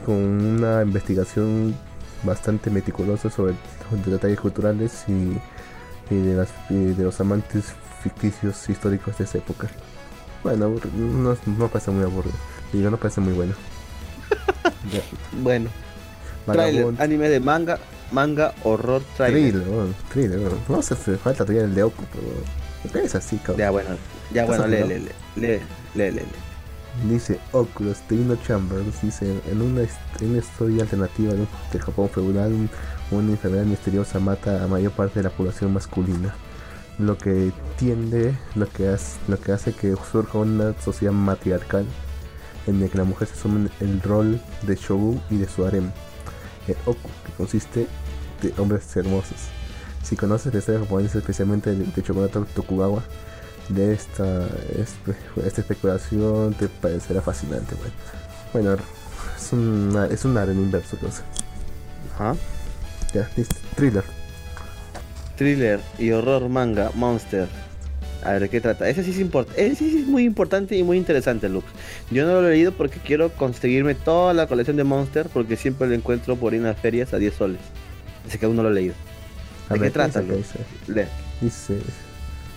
Speaker 2: con una investigación bastante meticulosa sobre los detalles culturales y, de, las, de los amantes ficticios históricos de esa época. Bueno, no, no parece muy aburrido. Y no parece muy bueno. *laughs*
Speaker 1: bueno. Trailer, anime de manga, manga, horror, trailer.
Speaker 2: Thriller, thriller. No si falta todavía el de Oku, pero es así, cabrón.
Speaker 1: Ya bueno, ya bueno, lee, lee, lee, lee, lee,
Speaker 2: Dice Oculus Trino Chambers, dice, en una, en una historia alternativa del Japón feudal, una enfermedad misteriosa mata a mayor parte de la población masculina, lo que tiende, lo que hace, lo que hace que surja una sociedad matriarcal en la que la mujer se asume el rol de shogun y de su harem. El oku, que consiste de hombres hermosos. Si conoces la historia japonesa, especialmente de, de Chocolate Tokugawa, de esta, esta especulación te parecerá fascinante. Bueno, bueno es, una, es un aren inverso. Cosa.
Speaker 1: Ajá.
Speaker 2: Ya, thriller.
Speaker 1: Thriller y horror manga, Monster. A ver, ¿de qué trata? Ese sí es, importante ese sí es muy importante y muy interesante, Lux. Yo no lo he leído porque quiero conseguirme toda la colección de Monster porque siempre lo encuentro por ir a ferias a 10 soles. Así que aún no lo he leído. ¿De qué trata, Lux?
Speaker 2: Dice,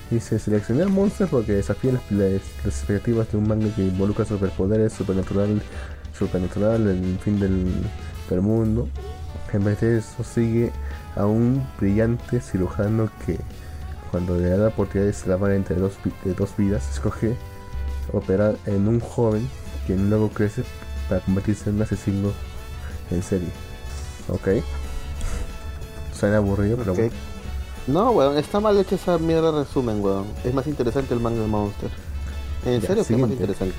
Speaker 2: Dice, seleccionar monstruos porque desafía las, expectativas de un manga que involucra superpoderes, supernatural, supernatural, el fin del, mundo. En vez de eso sigue a un brillante cirujano que cuando le da la oportunidad de salvar entre dos, de dos vidas, escoge operar en un joven quien luego crece para convertirse en un asesino en serie. Ok. Suena aburrido, pero bueno.
Speaker 1: No, weón, está mal hecha esa mierda resumen, weón. Es más interesante el manga de Monster. En serio que es más interesante,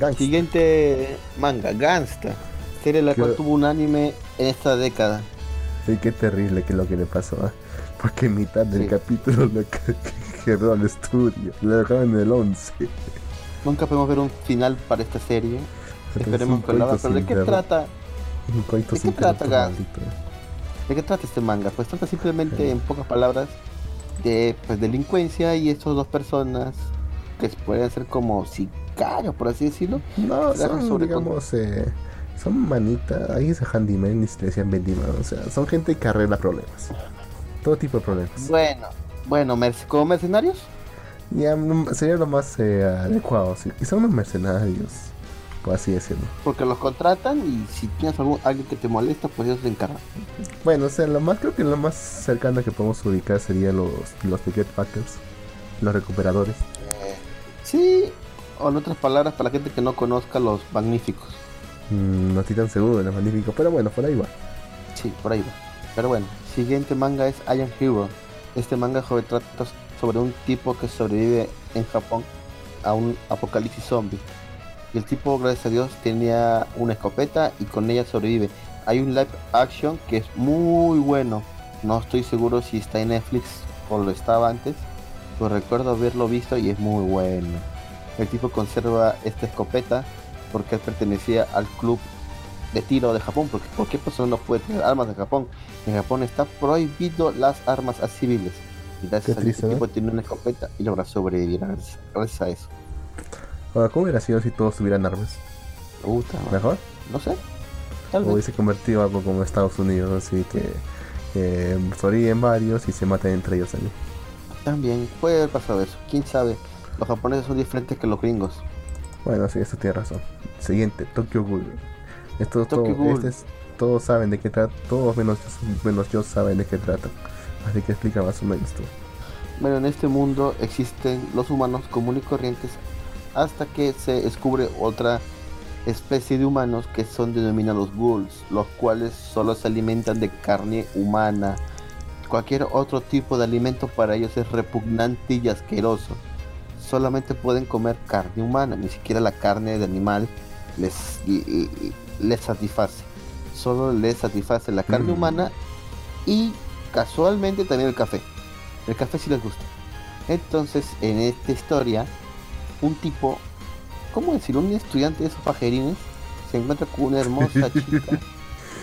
Speaker 1: weón. Siguiente manga, Gangsta. Serie la cual tuvo un anime en esta década.
Speaker 2: Sí, qué terrible que es lo que le pasó, ¿eh? Porque en mitad del capítulo lo quedó al estudio. Lo dejaron en el 11.
Speaker 1: Nunca podemos ver un final para esta serie. Esperemos que lo haga. Pero ¿de qué trata? ¿De qué trata? ¿De qué trata este manga? Pues trata simplemente, en pocas palabras, de pues, delincuencia y estas dos personas que pueden ser como sicarios, por así decirlo.
Speaker 2: No, son, digamos, eh, son manitas, ahí es handyman y se decían bendiman, o sea, son gente que arregla problemas. Todo tipo de problemas.
Speaker 1: Bueno, bueno, ¿como mercenarios?
Speaker 2: Ya, sería lo más eh, adecuado, sí. Y son unos mercenarios por así decirlo.
Speaker 1: Porque los contratan y si tienes algún, alguien que te molesta, pues ellos se encargan.
Speaker 2: Bueno, o sea, lo más creo que lo más cercano que podemos ubicar sería los, los Ticket Packers, los recuperadores.
Speaker 1: Eh, sí, o en otras palabras, para la gente que no conozca, los magníficos.
Speaker 2: Mm, no estoy tan seguro de los magníficos, pero bueno, por ahí va.
Speaker 1: Sí, por ahí va. Pero bueno, siguiente manga es Iron Hero. Este manga joven trata sobre un tipo que sobrevive en Japón a un apocalipsis zombie y el tipo, gracias a Dios, tenía una escopeta y con ella sobrevive. Hay un live action que es muy bueno. No estoy seguro si está en Netflix o lo estaba antes. Pero recuerdo haberlo visto y es muy bueno. El tipo conserva esta escopeta porque pertenecía al club tiro de Japón. Porque cualquier persona no puede tener armas de Japón. En Japón está prohibido las armas a civiles. Y gracias a este tipo tiene una escopeta y logra sobrevivir gracias a eso.
Speaker 2: Ahora, ¿cómo hubiera sido si todos tuvieran armas? ¿Mejor?
Speaker 1: No sé.
Speaker 2: o hubiese convertido algo como Estados Unidos, así que eh, varios y se maten entre ellos allí.
Speaker 1: También puede haber pasado eso, quién sabe. Los japoneses son diferentes que los gringos.
Speaker 2: Bueno, sí, eso tiene razón. Siguiente, Tokyo Ghoul. Esto, todo, este todos saben de qué trata, todos menos, menos yo saben de qué trata. Así que explica más o menos tú.
Speaker 1: Bueno, en este mundo existen los humanos comunes y corrientes hasta que se descubre otra especie de humanos que son denominados ghouls, los cuales solo se alimentan de carne humana. Cualquier otro tipo de alimento para ellos es repugnante y asqueroso. Solamente pueden comer carne humana, ni siquiera la carne de animal les, les satisface. Solo les satisface la carne mm. humana y casualmente también el café. El café sí les gusta. Entonces, en esta historia, un tipo, ¿cómo decirlo? Un estudiante de esos pajerines se encuentra con una hermosa *laughs* chica.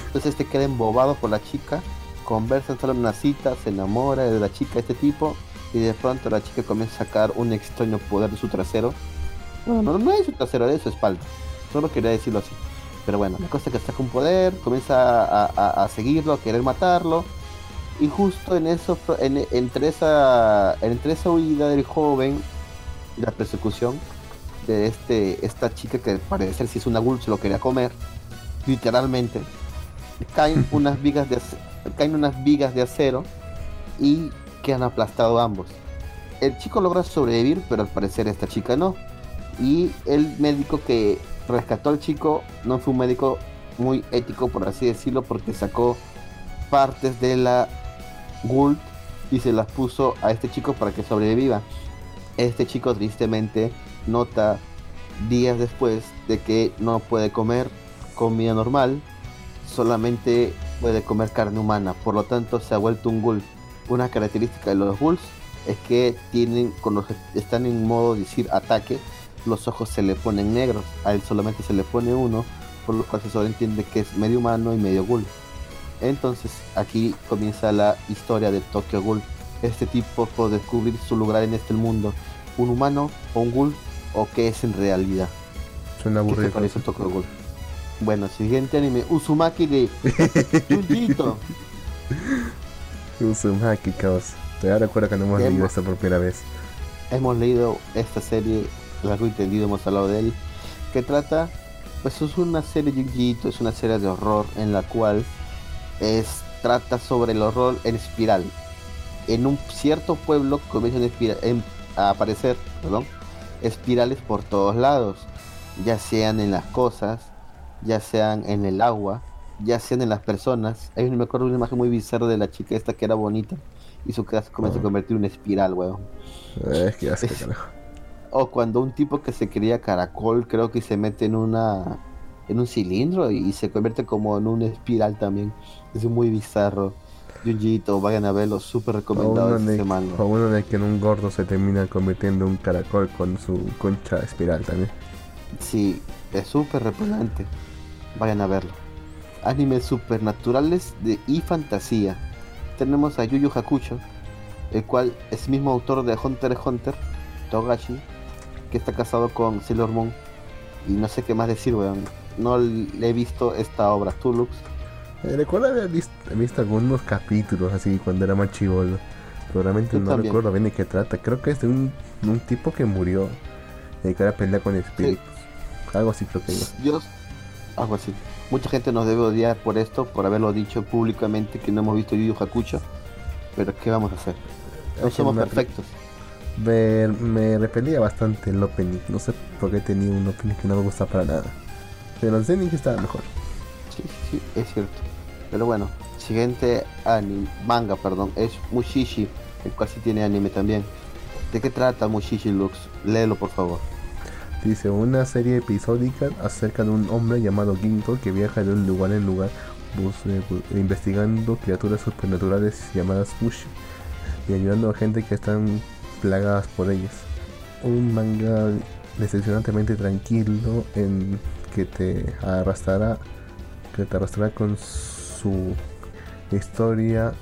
Speaker 1: Entonces este queda embobado por la chica, conversan solo en una cita, se enamora de la chica este tipo y de pronto la chica comienza a sacar un extraño poder de su trasero. Bueno, no, es su trasero, es de su espalda. Solo quería decirlo así. Pero bueno, la cosa es que saca un poder, comienza a, seguirlo, a querer matarlo. Y justo en eso, entre, esa, entre esa huida del joven la persecución, de este, esta chica que parece si es una ghoul se lo quería comer, literalmente, caen *laughs* unas vigas de caen unas vigas de acero y quedan aplastados ambos. El chico logra sobrevivir, pero al parecer esta chica no. Y el médico que rescató al chico no fue un médico muy ético, por así decirlo, porque sacó partes de la Ghoul y se las puso a este chico para que sobreviva. Este chico tristemente nota días después de que no puede comer comida normal, solamente puede comer carne humana, por lo tanto se ha vuelto un ghoul. Una característica de los ghouls es que tienen, están en modo decir ataque, los ojos se le ponen negros, a él solamente se le pone uno, por lo cual se sobreentiende que es medio humano y medio ghoul. Entonces aquí comienza la historia de Tokyo Ghoul. Este tipo por descubrir su lugar en este mundo. ¿Un humano o un ghoul o qué es en realidad?
Speaker 2: Suena aburrido. ¿Qué
Speaker 1: parece Tokyo Ghoul? Bueno, siguiente anime, Uzumaki de Junjito. *laughs*
Speaker 2: Uzumaki, caos. Te recuerdo que no hemos leído esto por primera vez.
Speaker 1: Hemos leído esta serie, largo y tendido, hemos hablado de él, que trata, pues es una serie Junjito, es una serie de horror en la cual es, trata sobre el horror en espiral. En un cierto pueblo comienzan a aparecer perdón, espirales por todos lados, ya sean en las cosas, ya sean en el agua, ya sean en las personas. Hay, me acuerdo una imagen muy bizarra de la chica esta que era bonita y su casa comienza a convertir en una espiral, weón.
Speaker 2: Es que
Speaker 1: O cuando un tipo que se quería caracol, creo que se mete en una en un cilindro y, se convierte como en una espiral también. Es muy bizarro. Junjito, vayan a verlo, súper recomendado este manga.
Speaker 2: O uno de que en un gordo se termina convirtiendo en un caracol con su concha espiral también.
Speaker 1: Sí, es súper repelente. Vayan a verlo. Animes supernaturales de y fantasía. Tenemos a Yuyu Hakucho, el cual es mismo autor de Hunter x Hunter, Togashi, que está casado con Sailor Moon. Y no sé qué más decir, weón no le he visto esta obra. ¿Tú, Lux?
Speaker 2: Eh, recuerdo haber visto, visto, algunos capítulos así cuando era más chivolo. Pero realmente no recuerdo bien de qué trata. Creo que es de un, un tipo que murió y que ahora pelea con espíritus. Algo así creo que
Speaker 1: yo. algo así. Mucha gente nos debe odiar por esto, por haberlo dicho públicamente que no hemos visto Yu Hakucho. Pero ¿qué vamos a hacer? No somos perfectos.
Speaker 2: Me, me repelía bastante el opening. No sé por qué tenía un opening que no me gusta para nada. Pero el Zenith estaba mejor.
Speaker 1: Sí, sí, es cierto. Pero bueno, siguiente anime, manga, perdón, es Mushishi, el cual sí tiene anime también. ¿De qué trata Mushishi Lux? Léelo por favor.
Speaker 2: Dice, una serie episódica acerca de un hombre llamado Ginto que viaja de un lugar en lugar eh, investigando criaturas supernaturales llamadas Mushi y ayudando a gente que están plagadas por ellas. Un manga decepcionantemente tranquilo en que te arrastrará que te arrastrará con su historia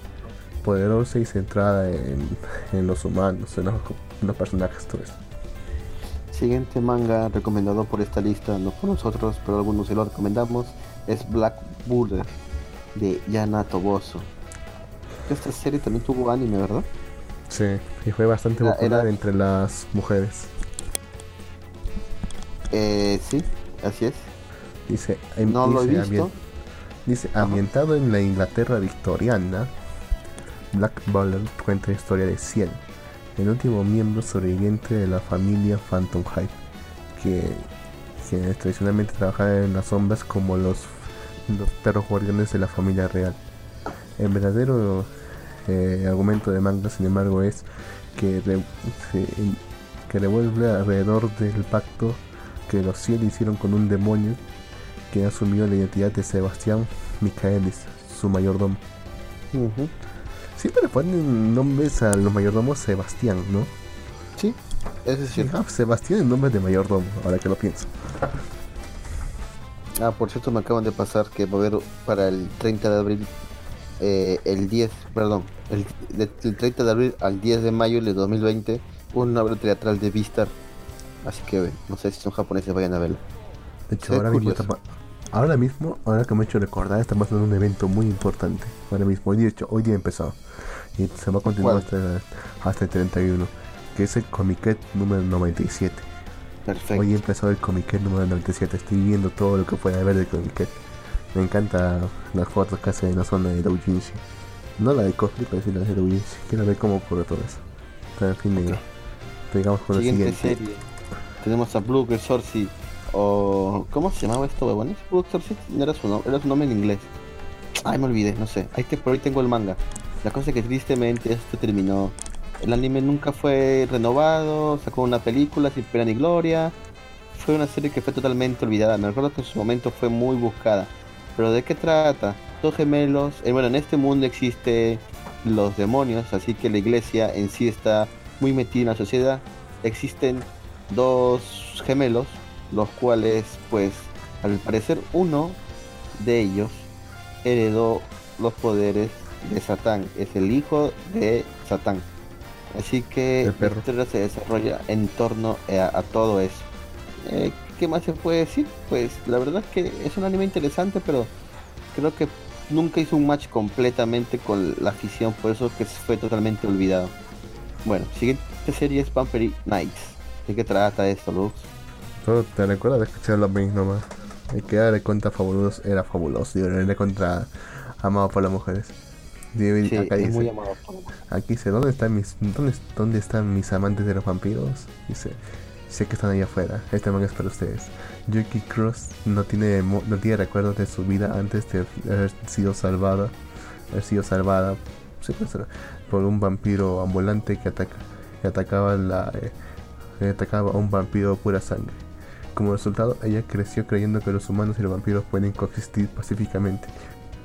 Speaker 2: poderosa y centrada en, los humanos, en los, personajes. Todo
Speaker 1: Siguiente manga recomendado por esta lista, no por nosotros, pero algunos se lo recomendamos, es Black Buddha de Yana Toboso. Esta serie también tuvo anime, ¿verdad?
Speaker 2: Sí, y fue bastante popular entre las mujeres.
Speaker 1: Eh, sí, Así es.
Speaker 2: Dice, no lo he visto. dice, ambientado en la Inglaterra victoriana, Black Butler cuenta la historia de Ciel, el último miembro sobreviviente de la familia Phantom Hype, que, tradicionalmente trabaja en las sombras como los, los perros guardianes de la familia real. El verdadero eh, argumento de manga, sin embargo, es que, que revuelve alrededor del pacto que los cielos hicieron con un demonio que asumió la identidad de Sebastián Michaelis, su mayordomo. Siempre ponen nombres a los mayordomos Sebastián, ¿no?
Speaker 1: Sí, es decir.
Speaker 2: Ah, Sebastián en nombre de mayordomo, ahora que lo pienso.
Speaker 1: Ah, por cierto, me acaban de pasar que va a haber para el 30 de abril, eh, el 10, perdón, el, del 30 de abril al 10 de mayo de 2020, una obra teatral de Vistar Así que no sé si son japoneses, vayan a verlo.
Speaker 2: De hecho, ahora mismo, ahora mismo, ahora que me he hecho recordar, estamos en un evento muy importante. Ahora mismo, hoy día, hoy día empezado. Y se va a continuar hasta, hasta, el 31. Que es el Comiquet número 97. Perfecto. Hoy empezó el Comiquet número 97. Estoy viendo todo lo que puede haber de Comiquet. Me encanta las fotos que hace en la zona de Doujinshi. No la de cosplay, pero sí la de Doujinshi. Quiero ver cómo ocurre todo eso. Pero en fin, okay. digamos por siguiente
Speaker 1: lo siguiente. Serie. Tenemos a Blue Sorcy o ¿cómo se llamaba esto, huevones? Blue Sorcy era su nombre, era su nombre en inglés. Ay, me olvidé, no sé. Ahí que por ahí tengo el manga. La cosa es que tristemente esto terminó. El anime nunca fue renovado, sacó una película sin pena ni gloria. Fue una serie que fue totalmente olvidada. Me recuerdo que en su momento fue muy buscada. Pero ¿de qué trata? Dos gemelos. Eh, bueno, en este mundo existe los demonios, así que la iglesia en sí está muy metida en la sociedad. Existen dos gemelos, los cuales, pues, al parecer uno de ellos heredó los poderes de Satán. Es el hijo de Satán. Así que la historia se desarrolla en torno a, todo eso. Eh, ¿Qué más se puede decir? Pues la verdad es que es un anime interesante, pero creo que nunca hizo un match completamente con la afición, por eso que fue totalmente olvidado. Bueno, siguiente serie es Vampire Nights. ¿De qué trata esto, Lux?
Speaker 2: Solo te recuerdo de escuchar los mismos nomás. El que era de contra fabuloso era fabuloso y de contra amado por las mujeres.
Speaker 1: Sí, acá dice, muy
Speaker 2: Aquí dice, ¿dónde están mis dónde, dónde están mis amantes de los vampiros? Dice, sé que están allá afuera. Este manga es para ustedes. Yuki Cross no tiene no tiene recuerdos de su vida antes de haber sido salvada, haber sido salvada pues, por un vampiro ambulante que ataca que atacaba la eh, atacaba a un vampiro pura sangre. Como resultado, ella creció creyendo que los humanos y los vampiros pueden coexistir pacíficamente,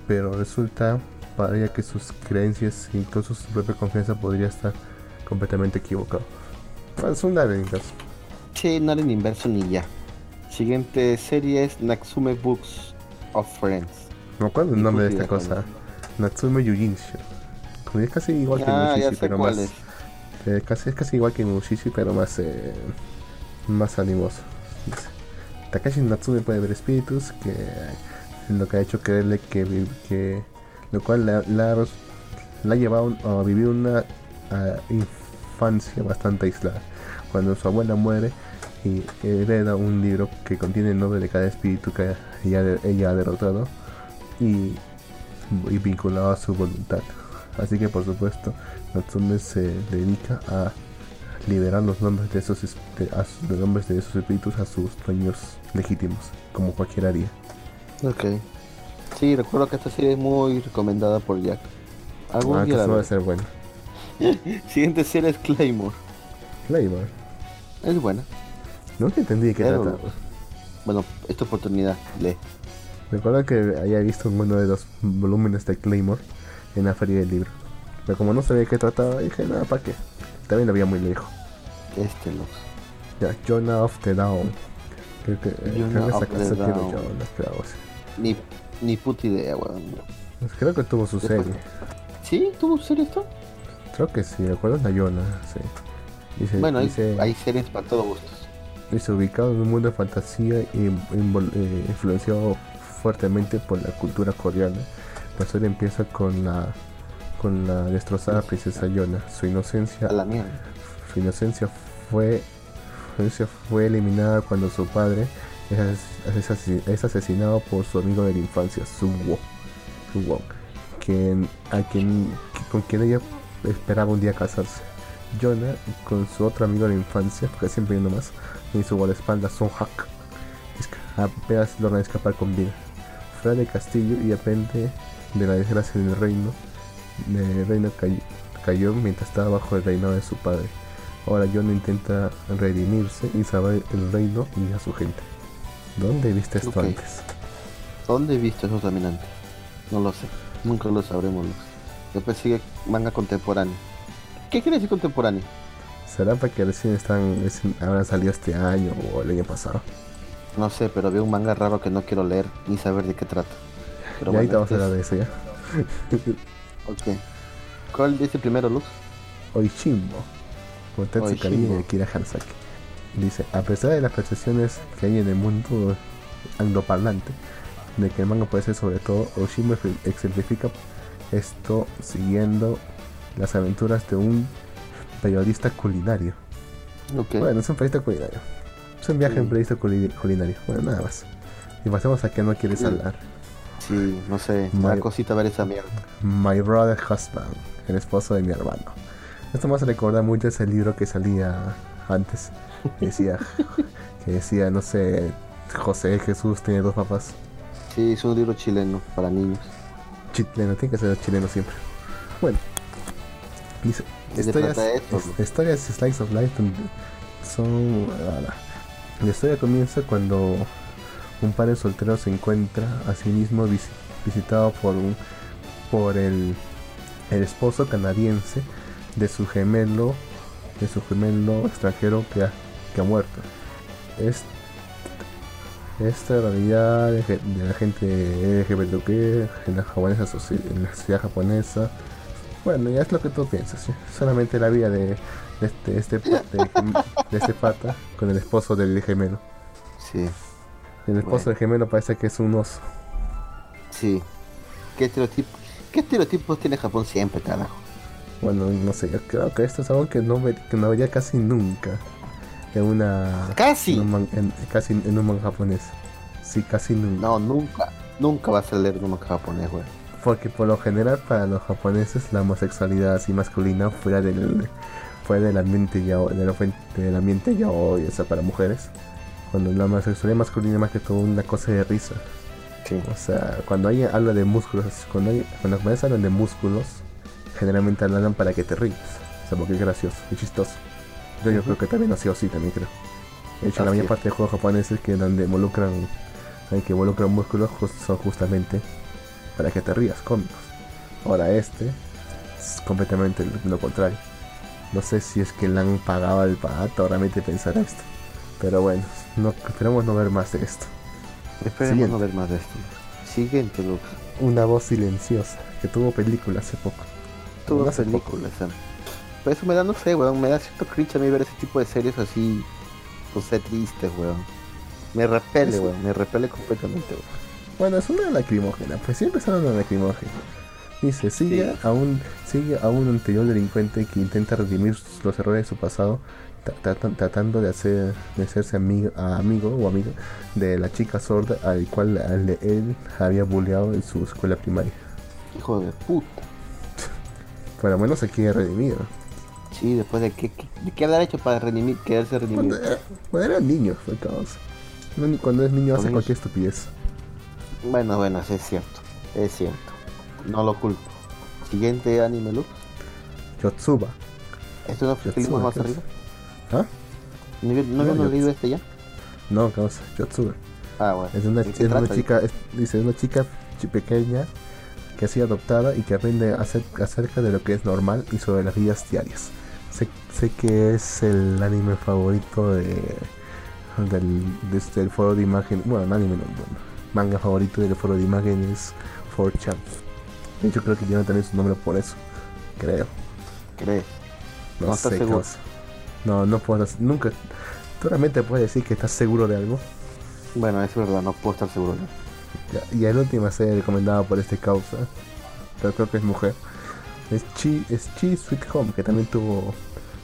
Speaker 2: pero resulta para ella que sus creencias e incluso su propia confianza podría estar completamente equivocado. Es un
Speaker 1: Sí, Naren inverso ni ya. Siguiente serie es Natsume Books of Friends.
Speaker 2: No acuerdo el nombre de esta cosa. Natsume Yujinshu. Es casi igual que
Speaker 1: ah, Mushishi, pero más. Es.
Speaker 2: Eh, casi, es casi igual que Mushishi, pero más, eh, más animoso. Takashi Natsume puede ver espíritus, que lo que ha hecho creerle que, que lo cual la, ha llevado a vivir una infancia bastante aislada. Cuando su abuela muere y hereda un libro que contiene el nombre de cada espíritu que ella, ha derrotado y, vinculado a su voluntad. Así que por supuesto Natsume se dedica a liberar los nombres de esos, nombres de esos espíritus a sus dueños legítimos, como cualquiera haría.
Speaker 1: Ok. Sí, recuerdo que esta serie es muy recomendada por Jack.
Speaker 2: Algún ah, día la va ser bueno. *laughs*
Speaker 1: Siguiente serie es Claymore.
Speaker 2: Claymore.
Speaker 1: Es buena.
Speaker 2: Nunca entendí de qué trata.
Speaker 1: Bueno, esta oportunidad, lee.
Speaker 2: Recuerdo que haya visto uno de los volúmenes de Claymore en la feria del libro. Pero como no sabía de qué trataba, dije, nada, ¿para qué? También lo había muy lejos.
Speaker 1: Este no.
Speaker 2: Ya, Jonah of the Down. Creo que,
Speaker 1: Jonah of the Down. Ni ni puta idea, weón.
Speaker 2: Pues creo que tuvo su serie.
Speaker 1: ¿Sí? ¿Tuvo serie esto?
Speaker 2: Creo que sí, recuerdo la Yona, sí.
Speaker 1: Dice, bueno, hay, series para todos gustos.
Speaker 2: Dice, ubicado en un mundo de fantasía y eh, influenciado fuertemente por la cultura coreana. La serie empieza con la con la destrozada princesa Yona. Su inocencia,
Speaker 1: la mierda.
Speaker 2: su inocencia fue, inocencia fue eliminada cuando su padre es, asesinado por su amigo de la infancia, Sun Wong, quien, a quien, con quien ella esperaba un día casarse. Jonah, con su otro amigo de la infancia, porque siempre yendo más, y su guardaespaldas Son Hak, apenas logran escapar con vida. Fuera del castillo y aprende de la desgracia del reino. El reino cayó, cayó mientras estaba bajo el reinado de su padre. Ahora Jonah intenta redimirse y salvar el reino y a su gente. ¿Dónde viste esto antes?
Speaker 1: ¿Dónde viste eso también antes? No lo sé. Nunca lo sabremos. Después sigue manga contemporáneo. ¿Qué quiere decir contemporáneo?
Speaker 2: ¿Será para que recién están, habrán salido este año o el año pasado?
Speaker 1: No sé, pero veo un manga raro que no quiero leer ni saber de qué trata.
Speaker 2: Pero y ahí te vamos a hablar de eso ya. *laughs*
Speaker 1: ok. ¿Cuál dice primero, Luz?
Speaker 2: Oishimbo. Kotetsu de Kira Hansaki. Dice, a pesar de las percepciones que hay en el mundo angloparlante, de que el manga puede ser sobre todo, Oshima exemplifica esto siguiendo las aventuras de un periodista culinario. Bueno, es un periodista culinario. Es un viaje en previsto culinario. Bueno, nada más. Y pasemos a que no quieres hablar.
Speaker 1: Sí, no sé, me cosita ver esa mierda.
Speaker 2: My Brother Husband, el esposo de mi hermano. Esto más recuerda mucho ese libro que salía antes. Que decía, *laughs* que decía, no sé, José Jesús tiene dos papás.
Speaker 1: Sí, es un libro chileno para niños.
Speaker 2: Chileno, tiene que ser chileno siempre. Bueno, dice, historias, historias Slice of Life son... La historia comienza cuando un padre soltero se encuentra a sí mismo visitado por, un, por el, el esposo canadiense de su gemelo de su gemelo extranjero que ha, que ha muerto. Es, esta realidad de, la gente LGBTQ en la, japonesa, en la sociedad japonesa. Bueno, ya es lo que tú piensas. Solamente la vida de, este, este, de, este pata con el esposo del gemelo.
Speaker 1: Sí.
Speaker 2: El esposo del gemelo parece que es un oso.
Speaker 1: Sí. ¿Qué estereotipos, qué estereotipos tiene Japón siempre, carajo?
Speaker 2: Bueno, no sé, yo creo que esto es algo que no, que no vería casi nunca en una...
Speaker 1: ¡Casi!
Speaker 2: En casi en un manga japonés. Sí, casi nunca.
Speaker 1: No, nunca. Nunca va a salir en un manga japonés, güey.
Speaker 2: Porque por lo general para los japoneses la homosexualidad así masculina fuera del fuera del ambiente ya del, del ambiente ya hoy, o sea, para mujeres. Cuando la homosexualidad masculina es más que todo una cosa de risa.
Speaker 1: Sí.
Speaker 2: O sea, cuando alguien habla de músculos, cuando, hay, cuando los japoneses hablan de músculos, generalmente hablan para que te ríes. O sea, porque es gracioso, es chistoso. Yo, yo creo que también ha sido así, también creo. De hecho, la mayor parte de juegos japoneses que donde involucran, que involucran músculos son justamente para que te rías, cómicos. Ahora este es completamente lo contrario. No sé si es que le han pagado al pato realmente pensar esto. Pero bueno, no, esperemos no ver más de esto.
Speaker 1: Esperemos no ver más de esto. Siguiente, Lux.
Speaker 2: Una voz silenciosa, que tuvo película hace poco.
Speaker 1: Tuvo película, Pero eso me da, no sé, weón, me da cierto cringe a mí ver ese tipo de series así, pues sé tristes, weón. Me repele, weón, me repele completamente, weón.
Speaker 2: Bueno, es una lacrimógena, pues sí empezaron una lacrimógena. Dice, sigue, a un, sigue a un anterior delincuente que intenta redimir los errores de su pasado, tratando de, hacer, de hacerse amigo, amigo o amiga de la chica sorda al cual él había bulleado en su escuela primaria.
Speaker 1: Hijo de puta. *laughs*
Speaker 2: Por lo menos se quiere redimir.
Speaker 1: Sí, después de qué, de qué haber hecho para redimir, quedarse redimido.
Speaker 2: Cuando, cuando era niño, fue caos. Cuando es niño hace cualquier estupidez.
Speaker 1: Bueno, bueno, es cierto. Es cierto. No lo culpo. Siguiente anime look.
Speaker 2: Yotsuba.
Speaker 1: ¿Esto no fue el más arriba?
Speaker 2: ¿Ah?
Speaker 1: ¿No, no, no, leído este ya?
Speaker 2: No, causa, Yotsuba.
Speaker 1: Ah, bueno.
Speaker 2: Es una, es una chica, es, dice, una chica pequeña que ha sido adoptada y que aprende acerca de lo que es normal y sobre las vidas diarias. Sé, sé que es el anime favorito de, del, este, foro de imagen, bueno, el anime no, bueno, manga favorito del foro de imágenes 4chan. De hecho creo que tiene también su nombre por eso, creo.
Speaker 1: ¿Crees?
Speaker 2: No, no sé, seguro. No, no puedo, nunca, ¿tú realmente puedes decir que estás seguro de algo?
Speaker 1: Bueno, es verdad, no puedo estar seguro.
Speaker 2: Y el último serie recomendada por este causa, pero creo que es mujer, es Chi, es Chi Sweet Home, que también tuvo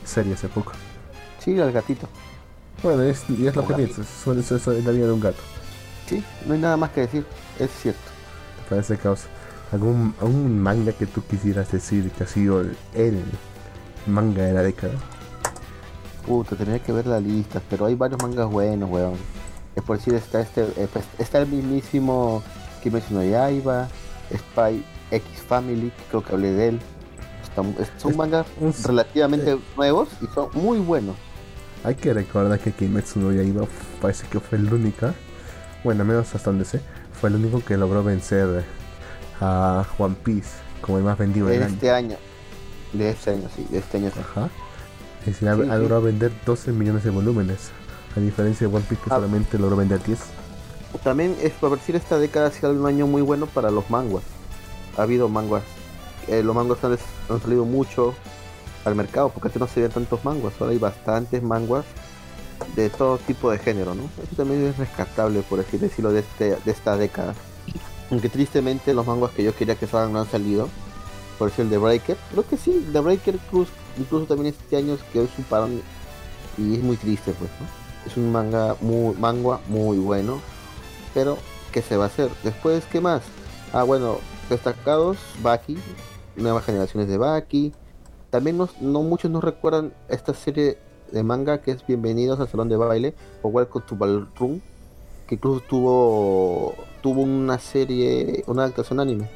Speaker 2: serie hace poco.
Speaker 1: Sí, el gatito.
Speaker 2: Bueno, es, es lo que piensas, eso, eso es la vida de un gato.
Speaker 1: Sí, no hay nada más que decir, es cierto.
Speaker 2: Para ese causa, ¿algún, ¿algún manga que tú quisieras decir que ha sido el, el manga de la década?
Speaker 1: Puta, tendría que ver la lista, pero hay varios mangas buenos, weón por decir está este eh, pues, está el mismísimo Kimetsu no Yaiba Spy X Family creo que hablé de él son mangas relativamente eh, nuevos y son muy buenos
Speaker 2: hay que recordar que Kimetsu no Yaiba parece que fue el único bueno menos hasta donde sé fue el único que logró vencer a One Piece como el más vendido
Speaker 1: de este año de este año sí de este año
Speaker 2: ajá es decir, ha, logrado vender 12 millones de volúmenes a diferencia de One Piece que ah. solamente logró vender 10.
Speaker 1: También es por decir esta década ha sido un año muy bueno para los manguas. Ha habido manguas. Eh, los manguas han, salido mucho al mercado porque antes no se veían tantos manguas. Ahora hay bastantes manguas de todo tipo de género, ¿no? Eso también es rescatable, por así decirlo, de, este, de esta década. Aunque tristemente los manguas que yo quería que salgan no han salido. Por decir el de Breaker. Creo que sí, The Breaker incluso también este año que hoy su parón y es muy triste, pues, ¿no? es un manga muy, manga muy bueno, pero ¿qué se va a hacer? Después, ¿qué más? Ah, bueno, destacados, Baki, nuevas generaciones de Baki. También no muchos nos recuerdan esta serie de manga que es Bienvenidos al Salón de Baile o Welcome to Ballroom, que incluso tuvo tuvo una serie, una adaptación anime.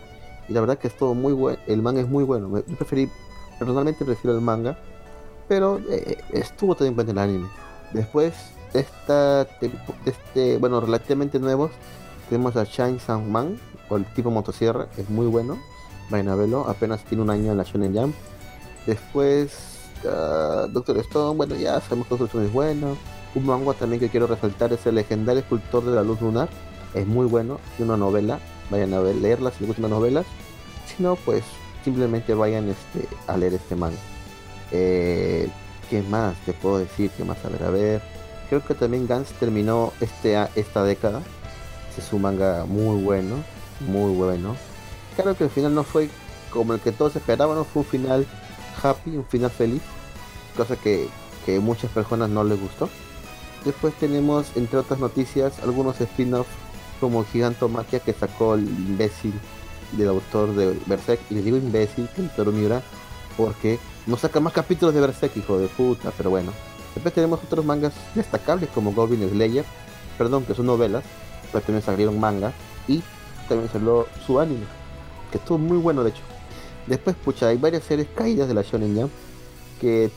Speaker 1: Y la verdad que es todo muy bueno, el manga es muy bueno. Yo preferí, personalmente prefiero el manga, pero eh, estuvo también en el anime. Después, esta, este, bueno, relativamente nuevos, tenemos a Shine Sang Man, o el tipo motosierra, es muy bueno. Vayan a apenas tiene un año en la Shonen Jump. Después, uh, Doctor Stone, bueno, ya sabemos que Doctor es bueno. Un manga también que quiero resaltar es el legendario escultor de la luz lunar. Es muy bueno, es una novela. Vayan a ver, leerlas si les gustan novelas. Si no, pues simplemente vayan este, a leer este manga. Eh, ¿Qué más te puedo decir? ¿Qué más? A ver, a ver. Creo que también Gans terminó este, esta década. Es un manga muy bueno, muy bueno. Claro que el final no fue como el que todos esperaban, fue un final happy, un final feliz, cosa que, que muchas personas no les gustó. Después tenemos, entre otras noticias, algunos spin-offs como Gigantomaquia que sacó el imbécil del autor de Berserk. Y le digo imbécil, Kentaro Miura, porque no saca más capítulos de Berserk, hijo de puta, pero bueno. Después tenemos otros mangas destacables como Goblin Slayer, perdón, que son novelas, pero también salieron mangas y también salió su anime, que estuvo muy bueno de hecho. Después, pucha, hay varias series caídas de la Shonen Jump que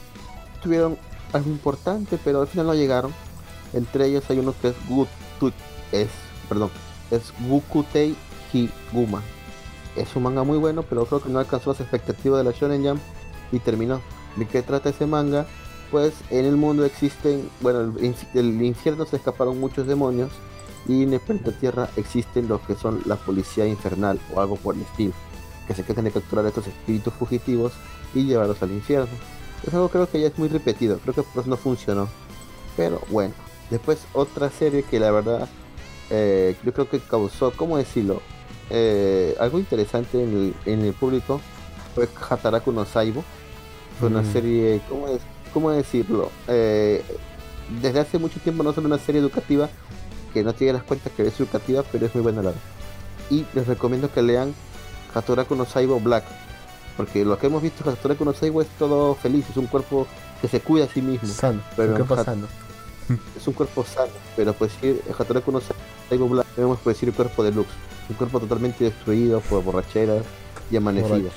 Speaker 1: tuvieron algo importante, pero al final no llegaron. Entre ellos hay uno que es Good es, perdón, es Gukutei Higuma. Es un manga muy bueno, pero creo que no alcanzó las expectativas de la Shonen Jump y terminó. ¿De qué trata ese manga? Pues en el mundo existen, bueno, del infierno se escaparon muchos demonios y en el planeta Tierra existen lo que son la policía infernal o algo por el estilo que se quedan de capturar a estos espíritus fugitivos y llevarlos al infierno. Es algo creo que ya es muy repetido, creo que pues no funcionó. Pero bueno, después otra serie que la verdad eh, yo creo que causó, ¿cómo decirlo? Eh, algo interesante en el, público fue Hataraku no Saibo. Fue una mm. serie, ¿cómo, es, cómo decirlo? Eh, desde hace mucho tiempo no es una serie educativa que no tiene las cuentas que es educativa, pero es muy buena la verdad. Y les recomiendo que lean Hataraku no Saibo Black. Porque lo que hemos visto Hataraku no Saibo es todo feliz, es un cuerpo que se cuida a sí mismo.
Speaker 2: Sano, pero un cuerpo sano. *laughs*
Speaker 1: Es un cuerpo sano, pero pues decir Hataraku no Saibo Black, debemos decir el cuerpo de Lux. Un cuerpo totalmente destruido por borracheras y amanecidas.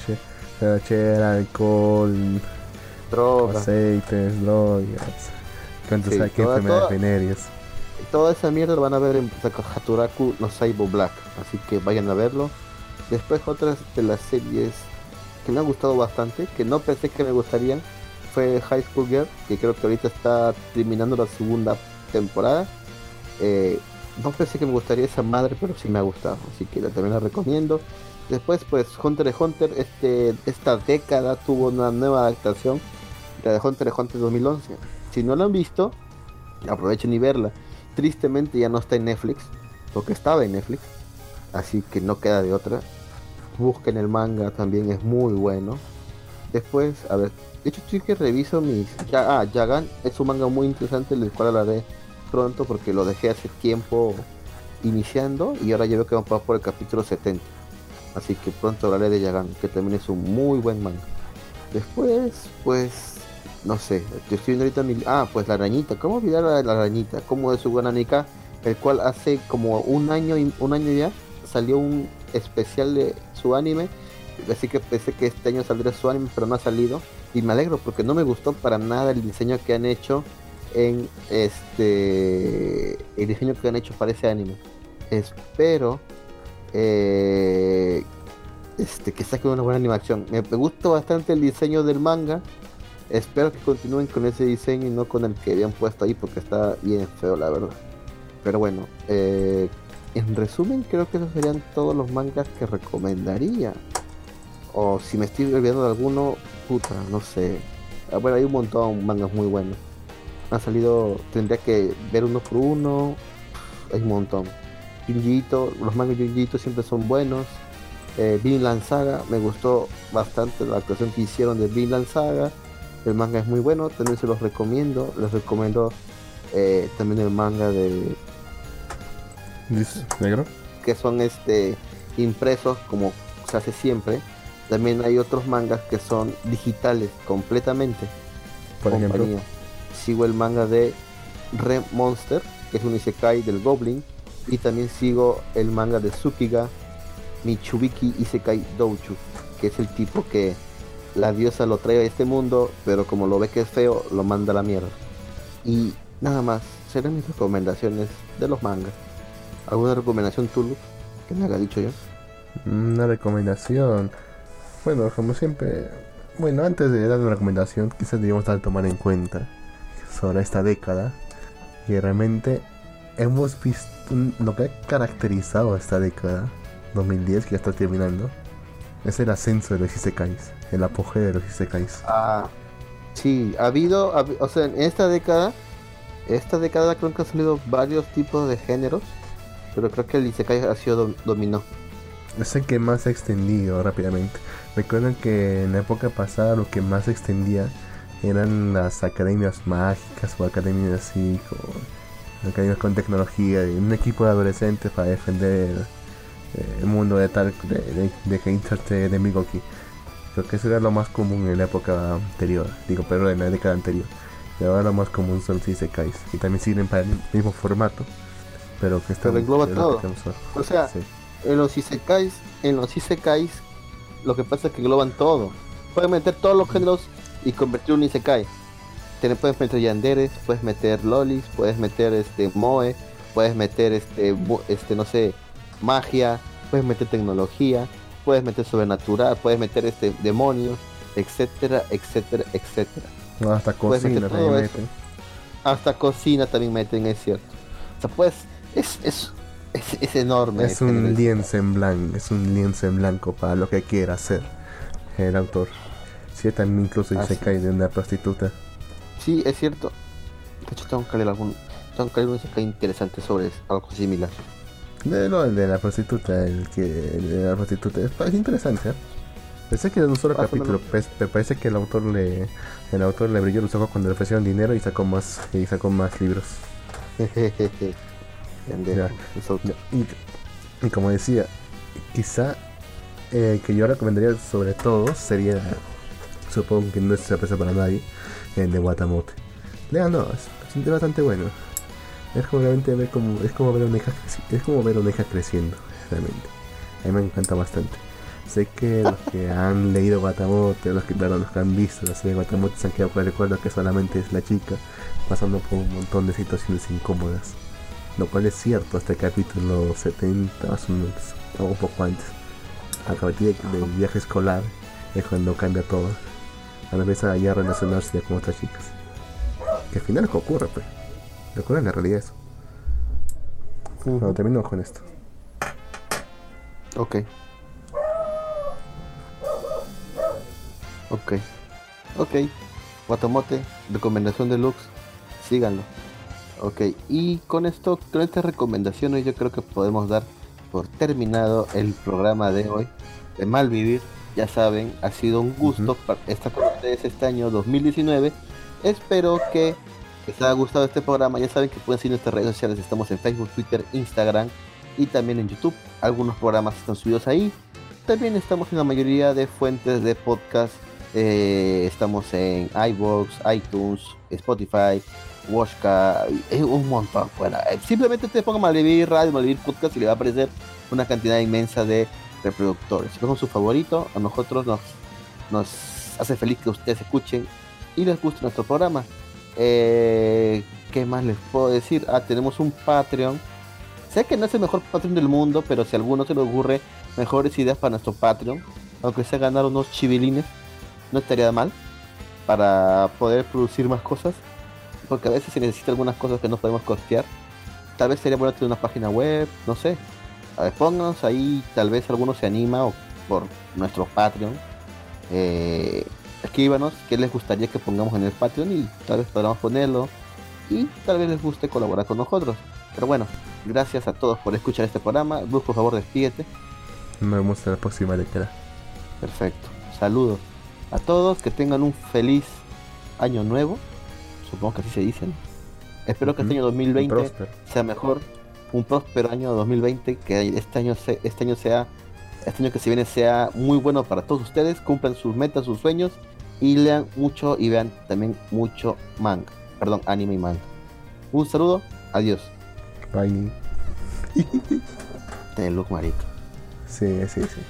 Speaker 2: Borrachera, alcohol,
Speaker 1: drogas,
Speaker 2: aceites, drogas. ¿Cuántos sí, qué enfermedades venéreas?
Speaker 1: Toda esa mierda lo van a ver en Hataraku no Saibo Black, así que vayan a verlo. Después otras de las series que me han gustado bastante, que no pensé que me gustarían, fue High School Girl, que creo que ahorita está terminando la segunda temporada. Eh, no pensé que me gustaría esa madre, pero sí me ha gustado, así que también la recomiendo. Después, pues Hunter x Hunter, este, esta década tuvo una nueva adaptación, la de Hunter x Hunter 2011. Si no la han visto, aprovechen y verla. Tristemente ya no está en Netflix, porque estaba en Netflix, así que no queda de otra busquen el manga, también es muy bueno. Después, a ver, de hecho estoy que reviso mis... Ya, ah, Yagan es un manga muy interesante, el cual hablaré pronto porque lo dejé hace tiempo iniciando y ahora ya veo que vamos por el capítulo 70. Así que pronto hablaré de Yagan, que también es un muy buen manga. Después, pues, no sé, estoy viendo ahorita mi... Ah, pues la arañita, ¿cómo olvidar a la arañita? Como de su guananica, el cual hace como un año, un año ya salió un especial de su anime. Así que pensé que este año saldría su anime, pero no ha salido. Y me alegro porque no me gustó para nada el diseño que han hecho en este. El diseño que han hecho para ese anime. Espero eh, este, que saquen una buena animación. Me, gustó bastante el diseño del manga. Espero que continúen con ese diseño y no con el que habían puesto ahí porque está bien feo, la verdad. Pero bueno, eh, en resumen, creo que esos serían todos los mangas que recomendaría. O si me estoy olvidando de alguno, puta, no sé. Ah, bueno, hay un montón de mangas muy buenos. Han salido, tendría que ver uno por uno. Hay un montón. Junjiito, los mangas Junjiito siempre son buenos. Eh, Vinland Saga, me gustó bastante la actuación que hicieron de Vinland Saga. El manga es muy bueno, también se los recomiendo. Les recomiendo eh, también el manga de
Speaker 2: negro
Speaker 1: que son este impresos como se hace siempre. También hay otros mangas que son digitales completamente.
Speaker 2: Por ejemplo.
Speaker 1: Sigo el manga de Re Monster que es un isekai del Goblin. Y también sigo el manga de Tsukiga Michubiki Isekai Douchu que es el tipo que la diosa lo trae a este mundo pero como lo ve que es feo lo manda a la mierda. Y nada más serán mis recomendaciones de los mangas ¿Alguna recomendación Tulu que me haya dicho yo?
Speaker 2: Una recomendación. Bueno, como siempre. Bueno, antes de dar una recomendación, quizás debíamos tomar en cuenta sobre esta década. Y realmente hemos visto lo que ha caracterizado esta década, 2010, que ya está terminando. Es el ascenso de los Isekais, el apogeo de los Isekais.
Speaker 1: Ah, sí, ha habido, o sea, en esta década, esta década creo que han salido varios tipos de géneros pero creo que el Isekai ha sido dominó.
Speaker 2: Es el que más ha extendido rápidamente. Recuerden que en la época pasada lo que más extendía eran las academias mágicas o academias así, con, academias con tecnología, un equipo de adolescentes para defender el mundo de tal de, de, de, de Migoki. Creo que eso era lo más común en la época anterior, digo, pero en la década anterior. Y ahora lo más común son los Isekais, y también sirven para el mismo formato pero que está
Speaker 1: engloba todo. O sea, en los isekais, en los isekais, lo que pasa es que engloban todo. Puedes meter todos los géneros y convertir un isekai. puedes meter yanderes, puedes meter lolis, puedes meter este moe, puedes meter este este no sé, magia, puedes meter tecnología, puedes meter sobrenatural, puedes meter este demonios, etcétera, etcétera, etcétera.
Speaker 2: hasta cocina también meten.
Speaker 1: Hasta cocina también meten, es cierto. O sea, puedes es, es, es, enorme.
Speaker 2: Es un lienzo en blanco, es un lienzo en blanco para lo que quiera hacer el autor. Si también incluso ah, cae de una prostituta.
Speaker 1: Sí, es cierto. De hecho tengo que leer algún, tengo que leer un cae interesante sobre algo similar.
Speaker 2: De, no, el de la prostituta, el que el de la prostituta es, interesante, ¿eh? Pensé que era un solo ah, capítulo, pues, me parece que el autor le el autor le brilló los ojos cuando le ofrecieron dinero y sacó más y sacó más libros. *laughs* Y, como decía, quizá eh, que yo recomendaría sobre todo sería, supongo que no es sorpresa para nadie, el de Guatamote. no, es, bastante bueno. Es como realmente ver como, es como ver hija, es como ver hija creciendo, realmente. A mí me encanta bastante. Sé que los que han leído Guatamote, los que, los que han visto la serie de Guatamote se han quedado con el recuerdo que solamente es la chica pasando por un montón de situaciones incómodas lo cual es cierto hasta el capítulo 70 más o menos, o un poco antes. A partir del viaje escolar es cuando cambia todo. A la vez a ya relacionarse con otras chicas. Que al final es que ocurre, pues. Lo ocurre en la realidad eso. Bueno, termino con esto.
Speaker 1: Ok. Ok. Ok. Guatamote, recomendación de Lux. Síganlo. Ok, y con esto, con estas recomendaciones yo creo que podemos dar por terminado el programa de hoy de Malvivir. Ya saben, ha sido un gusto estar con ustedes este año 2019. Espero que les haya gustado este programa. Ya saben que pueden seguir nuestras redes sociales. Estamos en Facebook, Twitter, Instagram y también en YouTube. Algunos programas están subidos ahí. También estamos en la mayoría de fuentes de podcast. Eh, estamos en iVoox, iTunes, Spotify, Washka, es un montón fuera. Eh, simplemente te ponga Malvivir Radio, Malvivir Podcast y le va a aparecer una cantidad inmensa de reproductores. Si su favorito, a nosotros nos, nos hace feliz que ustedes escuchen y les guste nuestro programa. Eh, ¿Qué más les puedo decir? Ah, tenemos un Patreon. Sé que no es el mejor Patreon del mundo, pero si a alguno se le ocurre mejores ideas para nuestro Patreon, aunque sea ganar unos chivilines, no estaría mal para poder producir más cosas porque a veces se necesita algunas cosas que no podemos costear. Tal vez sería bueno tener una página web, no sé. A ver, pónganos ahí, tal vez alguno se anima o por nuestro Patreon. Eh, escríbanos qué les gustaría que pongamos en el Patreon y tal vez podamos ponerlo. Y tal vez les guste colaborar con nosotros. Pero bueno, gracias a todos por escuchar este programa. Bruce, por favor, despídete.
Speaker 2: Nos vemos en la próxima década.
Speaker 1: Perfecto. Saludos a todos, que tengan un feliz año nuevo supongo que así se dicen. Espero que este año 2020 sea mejor, un próspero año 2020, que este año, este año sea, este año que se viene sea muy bueno para todos ustedes, cumplan sus metas, sus sueños y lean mucho y vean también mucho manga, perdón, anime y manga. Un saludo, adiós.
Speaker 2: Bye. *laughs*
Speaker 1: Ten look marica.
Speaker 2: Sí, sí, sí.